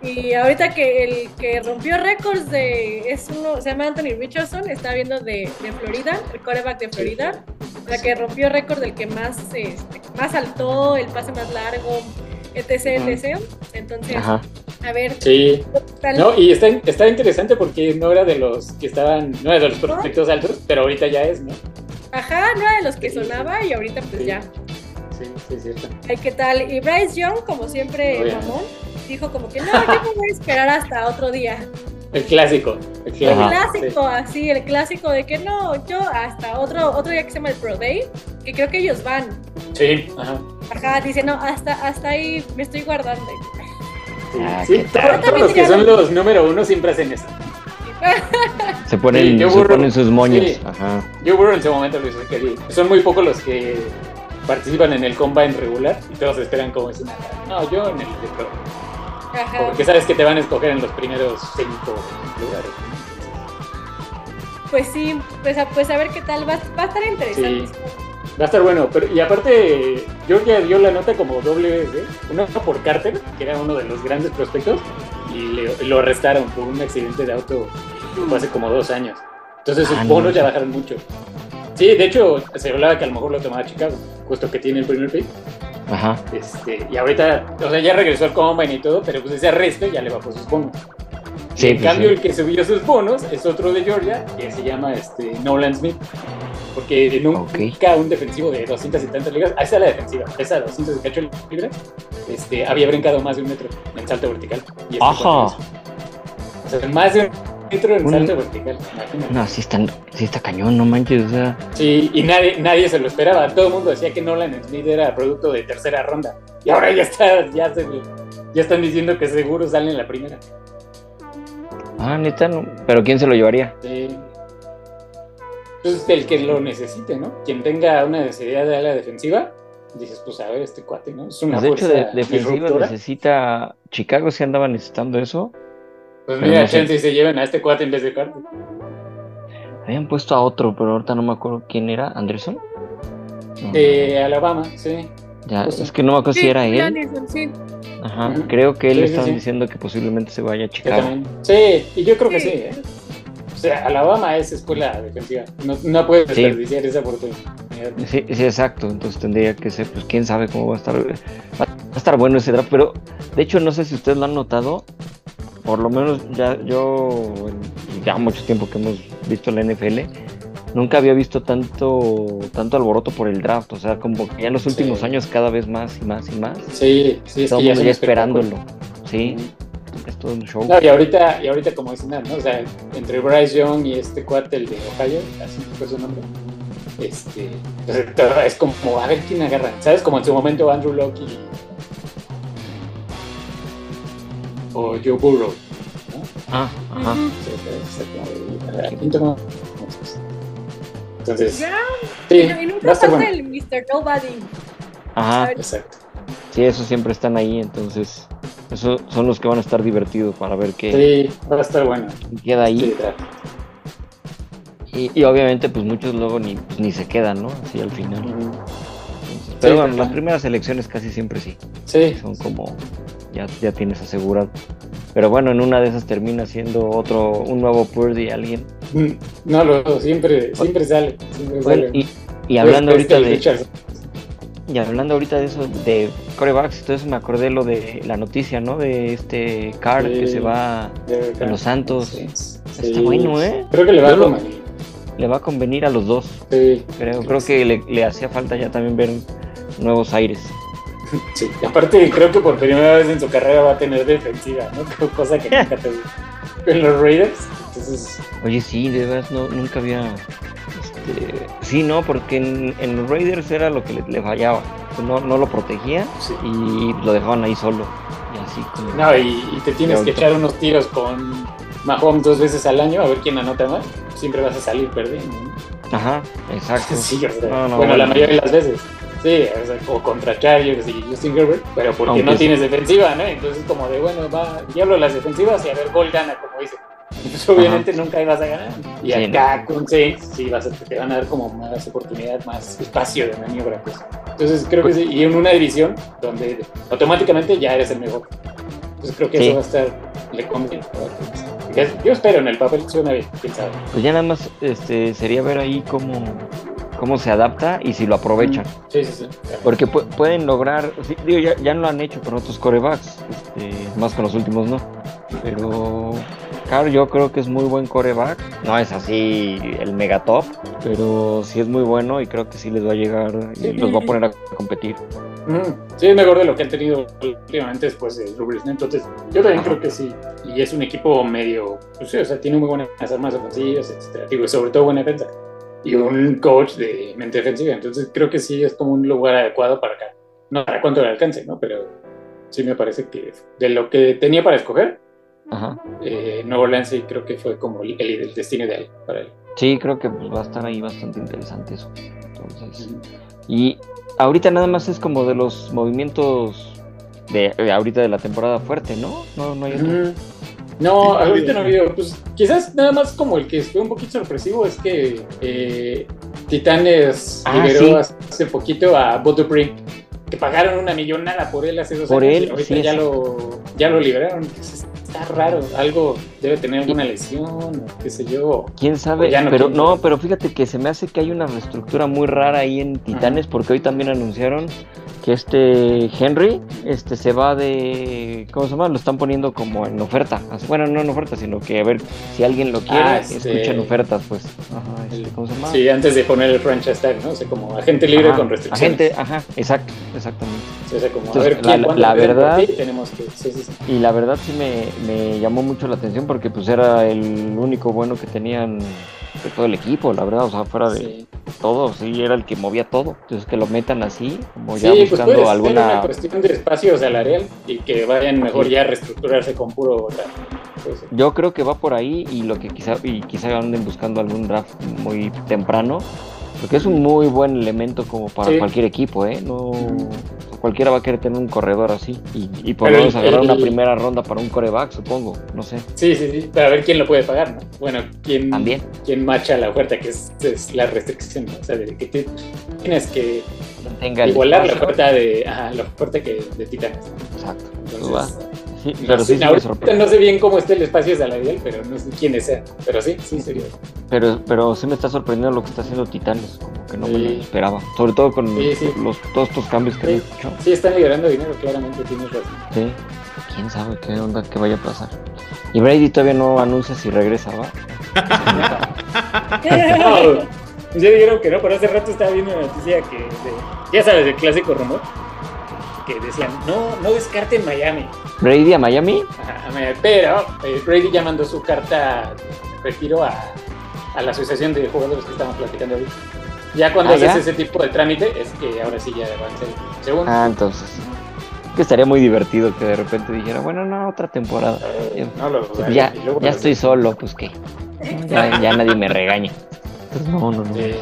Y ahorita que el que rompió récords de. es uno, se llama Anthony Richardson, está viendo de, de Florida, el coreback de Florida. La que rompió récord del que más, este, más saltó, el pase más largo, etc, etc. Entonces, Ajá. a ver. Sí. No, y está, está interesante porque no era de los que estaban, no era de los prospectos altos, pero ahorita ya es, ¿no? Ajá, no era de los que sonaba y ahorita pues Sí. ya. Sí, sí, es cierto. Ay, ¿qué tal? Y Bryce Young, como siempre, Obviamente. mamón, dijo como que no, yo me voy a esperar hasta otro día. El clásico. El Ajá. clásico, así, el clásico de que no, yo hasta otro, otro día que se llama el Pro Day, que creo que ellos van. Sí, ajá. Ajá, dice, no, hasta, hasta ahí me estoy guardando. Sí, Ah, sí, los que son los número uno siempre hacen eso. [laughs] Se ponen, Sí, se ponen sus moños. Sí. Ajá. Yo Burrow en su momento lo hizo, que son muy pocos los que participan en el combine regular y todos esperan como es una no yo en el de pro Ajá. porque sabes que te van a escoger en los primeros cinco lugares Pues sí, pues a, pues a ver qué tal, va, va a estar interesante. Sí. va a estar bueno pero y aparte Georgia dio la nota como doble vez ¿eh? una por Carter que era uno de los grandes prospectos y le- lo arrestaron por un accidente de auto fue hace como dos años entonces sus Ah, no. bonos ya bajaron mucho sí de hecho se hablaba que a lo mejor lo tomaba Chicago justo que tiene el primer pick Ajá. Este, y ahorita, o sea, ya regresó al combine y todo, pero pues ese arresto ya le bajó sus bonos. Sí, en pues cambio, sí. el que subió sus bonos es otro de Georgia, que se llama este, Nolan Smith. Porque nunca Ok. un defensivo de 200 y tantas libras, ahí está la defensiva, 200 y cacho libras, este, había brincado más de un metro en salto vertical. Y este Ajá. O sea, más de un metro en Un- salto vertical, imagínate. No, sí está, sí está cañón, no manches. O sea, Sí, y nadie, nadie se lo esperaba. Todo el mundo decía que Nolan Smith era producto de tercera ronda. Y ahora ya está, ya se, ya están diciendo que seguro sale en la primera. ah, neta, no. Pero ¿quién se lo llevaría? Sí. Entonces, el que lo necesite, ¿no? Quien tenga una necesidad de ala defensiva, dices, pues a ver, este cuate, ¿no? Es una Pues de hecho, de, defensiva disruptora. necesita. Chicago sí andaba necesitando eso. Pues mira, chance y se lleven a este cuate en vez de Carter. Habían puesto a otro, pero ahorita no me acuerdo quién era. ¿Anderson? No, De Alabama, sí. ya, es que no me acuerdo si era él. Anderson, sí. Ajá. Creo que él Sí, sí, estaban sí. diciendo que posiblemente se vaya a Chicago. Sí, y yo creo que Sí. sí, ¿eh? O sea, Alabama es escuela defensiva. No, no puedes Sí. desperdiciar esa oportunidad. Sí, sí, exacto. Entonces tendría que ser, pues quién sabe cómo va a estar. Va a estar bueno ese draft, pero de hecho no sé si ustedes lo han notado. Por lo menos ya yo, ya mucho tiempo que hemos visto la NFL, nunca había visto tanto, tanto alboroto por el draft. O sea, como que ya en los últimos Sí. años cada vez más y más y más. Sí, sí, es que ya esperándolo. Sí, es todo un show. No, y ahorita, y ahorita como dicen, ¿no? O sea, entre Bryce Young y este cuate, el de Ohio, así fue su nombre, este, es como, a ver quién agarra, ¿sabes? Como en su momento Andrew Locke y- o Joe Burrow, ¿no? Ah, ajá. Entonces, sí, va a estar falta bueno. el Mr. Nobody. Ajá. Exacto. Sí, esos siempre están ahí, entonces. Esos son los que van a estar divertidos para ver qué Sí, va a estar bueno. queda ahí. Sí. Y, y obviamente, pues muchos luego ni, pues, ni se quedan, ¿no? Así al final. Entonces, pero bueno, las primeras elecciones casi siempre sí. Sí, Son como. Ya, ya tienes asegurado. Pero bueno, en una de esas termina siendo otro, un nuevo Purdy alguien. Mm, no lo siempre, siempre sale. Siempre Bueno, sale. y, y hablando Pues, ahorita de. Y hablando ahorita de eso, de corebacks, entonces me acordé lo de la noticia, ¿no? De este Carr que Sí. se va, de los Santos. Sí, Está bueno, ¿eh? Creo que le va a convenir. le va a convenir a los dos. Sí, Creo, creo que le, le hacía falta ya también ver nuevos aires. [laughs] sí. Y aparte, creo que por primera vez en su carrera va a tener defensiva, ¿no? [laughs] Cosa que [laughs] nunca tuvo. En los Raiders. Entonces, Oye, sí, de verdad, no, nunca había. Este, sí, no, porque en, en los Raiders era lo que le, le fallaba. No, no lo protegía sí. y lo dejaban ahí solo. Y así como. No, y, y te tienes que echar unos tiros con Mahomes dos veces al año a ver quién anota más. Siempre vas a salir perdiendo. ¿no? Ajá, exacto. Sí, o sea, No, no, bueno, la mayoría de las veces. Sí, o, sea, o contra Chargers y Justin Herbert, pero porque Aunque no sí. tienes defensiva, ¿no? Entonces, como de, bueno, va, diablo las defensivas y a ver, gol gana, como dice. Pues obviamente nunca ibas a ganar. Y Sí, acá con Saints, sí, vas a, te van a dar como más oportunidad, más espacio de maniobra, pues. Entonces creo que sí, y en una división donde automáticamente ya eres el mejor. Entonces creo que Sí. eso va a estar, le conviene. ¿no? Yo espero en el papel, suena bien, quién sabe. Pues ya nada más este, sería ver ahí cómo, cómo se adapta y si lo aprovechan. Sí, sí, sí. Porque pu- pueden lograr, sí, digo, ya, ya lo han hecho con otros corebacks, este, más con los últimos no. Pero Carr yo creo que es muy buen coreback. No es así el mega top, pero sí es muy bueno y creo que sí les va a llegar y los va a poner a competir. Sí, es mejor de lo que han tenido últimamente después de Rubris, ¿no? Entonces, yo también creo que sí. Y es un equipo medio, pues sí, o sea, tiene muy buenas armas ofensivas, etcétera. Digo, y sobre todo buena defensa. Y un coach de mente defensiva. Entonces, creo que sí es como un lugar adecuado para acá. No para cuánto le alcance, ¿no? Pero sí me parece que de lo que tenía para escoger, Ajá. eh, Nuevo sí creo que fue como el, el destino ideal para él. Sí, creo que pues, va a estar ahí bastante interesante eso. Entonces, y ahorita nada más es como de los movimientos de, de ahorita de la temporada fuerte, ¿no? No, no hay otro. No, ahorita no veo. Pues quizás nada más como el que fue un poquito sorpresivo es que eh, Titanes Ah, liberó hace poquito a Dupree, que pagaron una millonada por él hace dos Por años. él, y ahorita sí, ya sí. lo, ya lo liberaron. Entonces, Está raro, algo debe tener alguna lesión, o qué sé yo. ¿Quién sabe? No pero quién no, pero fíjate que se me hace que hay una reestructura muy rara ahí en Titanes, porque hoy también anunciaron que este Henry este se va de ¿cómo se llama? Lo están poniendo como en oferta. Bueno, no en oferta, sino que a ver si alguien lo quiere, Ah, este- escuchen ofertas, pues. Ajá, este, ¿cómo se llama? Sí, antes de poner el franchise tag, ¿no? O sea, como agente libre Ajá, con restricciones. agente, ajá, exacto, exactamente. O sea, como, a ver, ¿quién, la- verdad- ti? Tenemos que... Sí, sí, sí. Y la verdad sí me, me llamó mucho la atención porque pues era el único bueno que tenían de todo el equipo, la verdad, o sea, fuera de Sí. todo, sí, era el que movía todo. Entonces que lo metan así, como ya pues buscando ser una alguna... cuestión de espacio salarial y que vayan mejor Sí. ya a reestructurarse con puro ser. Yo creo que va por ahí y lo que quizá y quizá anden buscando algún draft muy temprano, porque es un muy buen elemento como para cualquier equipo, ¿eh? No cualquiera va a querer tener un corredor así y, y por lo menos agarrar una primera ronda para un coreback, supongo, no sé. Sí, sí, sí, para ver quién lo puede pagar, ¿no? Bueno, quién, También. quién macha la oferta, que es, es la restricción, ¿no? O sea, de que te- tienes que Tenga el igualar la oferta de, ajá, la oferta que de Titanes. Exacto. Entonces. Sí, no pero sé, sí, sí me ahorita sorprende. no sé bien cómo está el espacio salarial, pero no sé quiénes sean. Pero sí, sí, sería. Pero, pero sí me está sorprendiendo lo que está haciendo Titanes, como que no me lo esperaba. Sobre todo con Sí, sí. los, todos estos cambios que Sí. han hecho. Sí, están liberando dinero, claramente tienes razón. Sí. Quién sabe qué onda, qué vaya a pasar. Y Brady todavía no anuncia si regresa, ¿va? [laughs] [laughs] No, ya dijeron que no, pero hace rato estaba viendo una noticia que, de- ya sabes, el clásico rumor, que decían, no, no descarten Miami. Brady a Miami. Ajá, a Miami. Pero eh, Brady ya mandó su carta retiro a, a la asociación de jugadores que estamos platicando ahorita. Ya cuando Ah, haces ¿ya? ese tipo de trámite, es que ahora sí ya van a ser según. Ah, entonces. Que estaría muy divertido que de repente dijera, bueno, no, otra temporada. Eh, no lo Pues ya, ya estoy solo, pues. Ya, ya nadie me regaña. Pues no, no, no. Sí.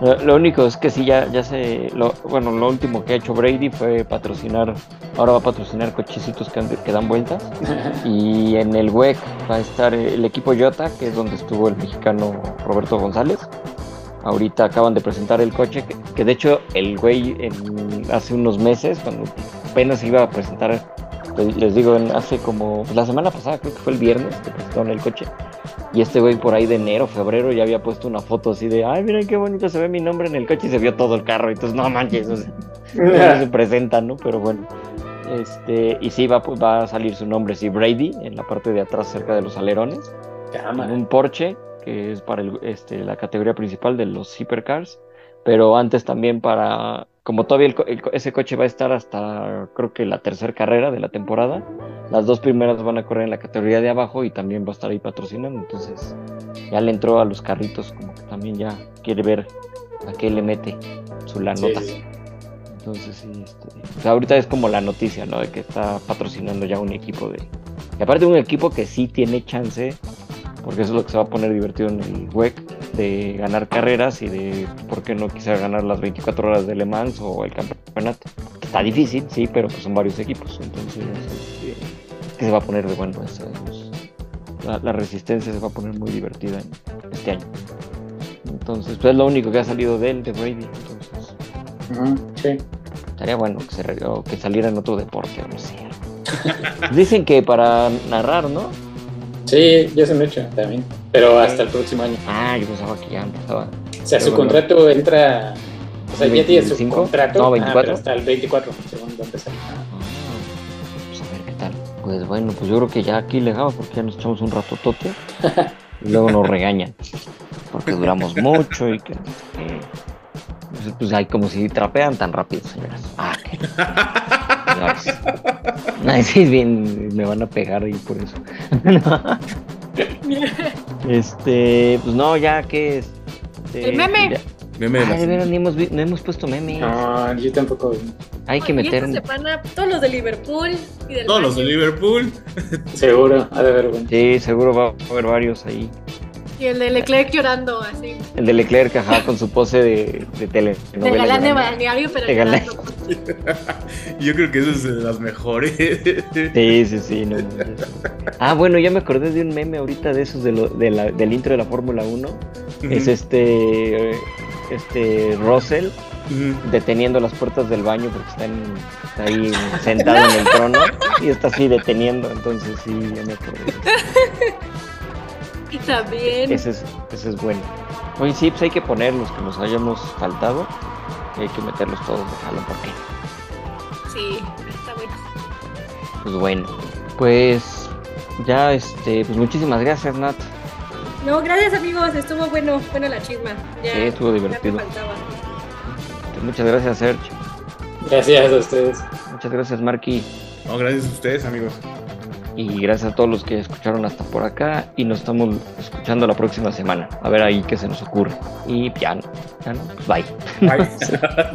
Lo, lo único es que sí, ya, ya se. Lo, bueno, lo último que ha hecho Brady fue patrocinar. Ahora va a patrocinar cochecitos que, que dan vueltas. [laughs] Y en el WEC va a estar el equipo Jota, que es donde estuvo el mexicano Roberto González. Ahorita acaban de presentar el coche, que, que de hecho el güey en- hace unos meses, cuando apenas iba a presentar, les, les digo, hace como la semana pasada, creo que fue el viernes que presentaron el coche. Y este güey por ahí de enero, febrero, ya había puesto una foto así de, ay, miren qué bonito se ve mi nombre en el coche y se vio todo el carro. Y entonces, no manches, o sea, [laughs] no se presenta, ¿no? Pero bueno. Este, y sí, va, pues, va a salir su nombre, sí, Brady, en la parte de atrás cerca de los alerones, en un Porsche, que es para el- este, la categoría principal de los hipercars, pero antes también para, como todavía el ese coche va a estar hasta, creo que la tercera carrera de la temporada, las dos primeras van a correr en la categoría de abajo y también va a estar ahí patrocinando, entonces ya le entró a los carritos, como que también ya quiere ver a qué le mete su la nota. sí, sí. Entonces, sí, este, ahorita es como la noticia, ¿no? De que está patrocinando ya un equipo de. Y aparte, un equipo que sí tiene chance, porque eso es lo que se va a poner divertido en el WEC, de ganar carreras y de, ¿por qué no quisiera ganar las 24 horas de Le Mans o el campeonato? Está difícil, sí, pero pues son varios equipos, entonces, este, que se va a poner de bueno, eso, pues, la, la resistencia se va a poner muy divertida en este año. Entonces, pues es lo único que ha salido de él, de Brady, entonces. Sí. Estaría bueno que, se, o que saliera en otro deporte, no sé. [laughs] Dicen que para narrar, ¿no? Sí, ya se me hecho también. Pero hasta el próximo año. Ah, yo pensaba que ya empezaba. O sea, Pero su bueno. contrato entra. O sea, ya tiene su 25? contrato. No, ah, 24. pero hasta el 24, según va a empezar. Ah, pues a ver qué tal. Pues bueno, pues yo creo que ya aquí le dejamos porque ya nos echamos un ratotote [laughs] y luego nos regañan porque duramos mucho y que. eh, pues, pues hay como si trapean tan rápido, señoras. Ah, qué. [laughs] Ay, sí, bien, me van a pegar ahí por eso. [laughs] [laughs] este, pues no, ya que es. El meme. ya- Meme de Ay, la de veras, ni hemos, vi- no hemos puesto memes. No, yo tampoco. Hay que meter esta un. semana, todos los de Liverpool y del Todos los de. Liverpool. Seguro, ha de haber. Sí, seguro va a haber varios ahí. Y el de Leclerc llorando así. El de Leclerc, ajá, con su pose de, de telenovela. De galán de balneario, pero De galán. llorando. [laughs] Yo creo que esa es de las mejores. Sí, sí, sí. no, no, no. Ah, bueno, ya me acordé de un meme ahorita de esos de lo- de la- del intro de la Fórmula 1. Es este, este Russell deteniendo las puertas del baño porque está, en- está ahí sentado en el trono y está así deteniendo. Entonces sí, ya me acordé. [laughs] Y también. Ese es, ese es bueno. Oye, sí, pues hay que poner los que nos hayamos faltado. Y hay que meterlos todos de jalón porque Sí, está bueno. Pues bueno, pues ya este, pues muchísimas gracias Nat. No, gracias amigos, estuvo bueno, bueno la chisma. Ya, Sí, estuvo divertido. faltaba. Muchas gracias Serge. Gracias a ustedes. Muchas gracias Marky. No, gracias a ustedes, amigos. Y gracias a todos los que escucharon hasta por acá. Y nos estamos escuchando la próxima semana. A ver ahí qué se nos ocurre. Y ya no, ya no, pues bye. Bye. [laughs]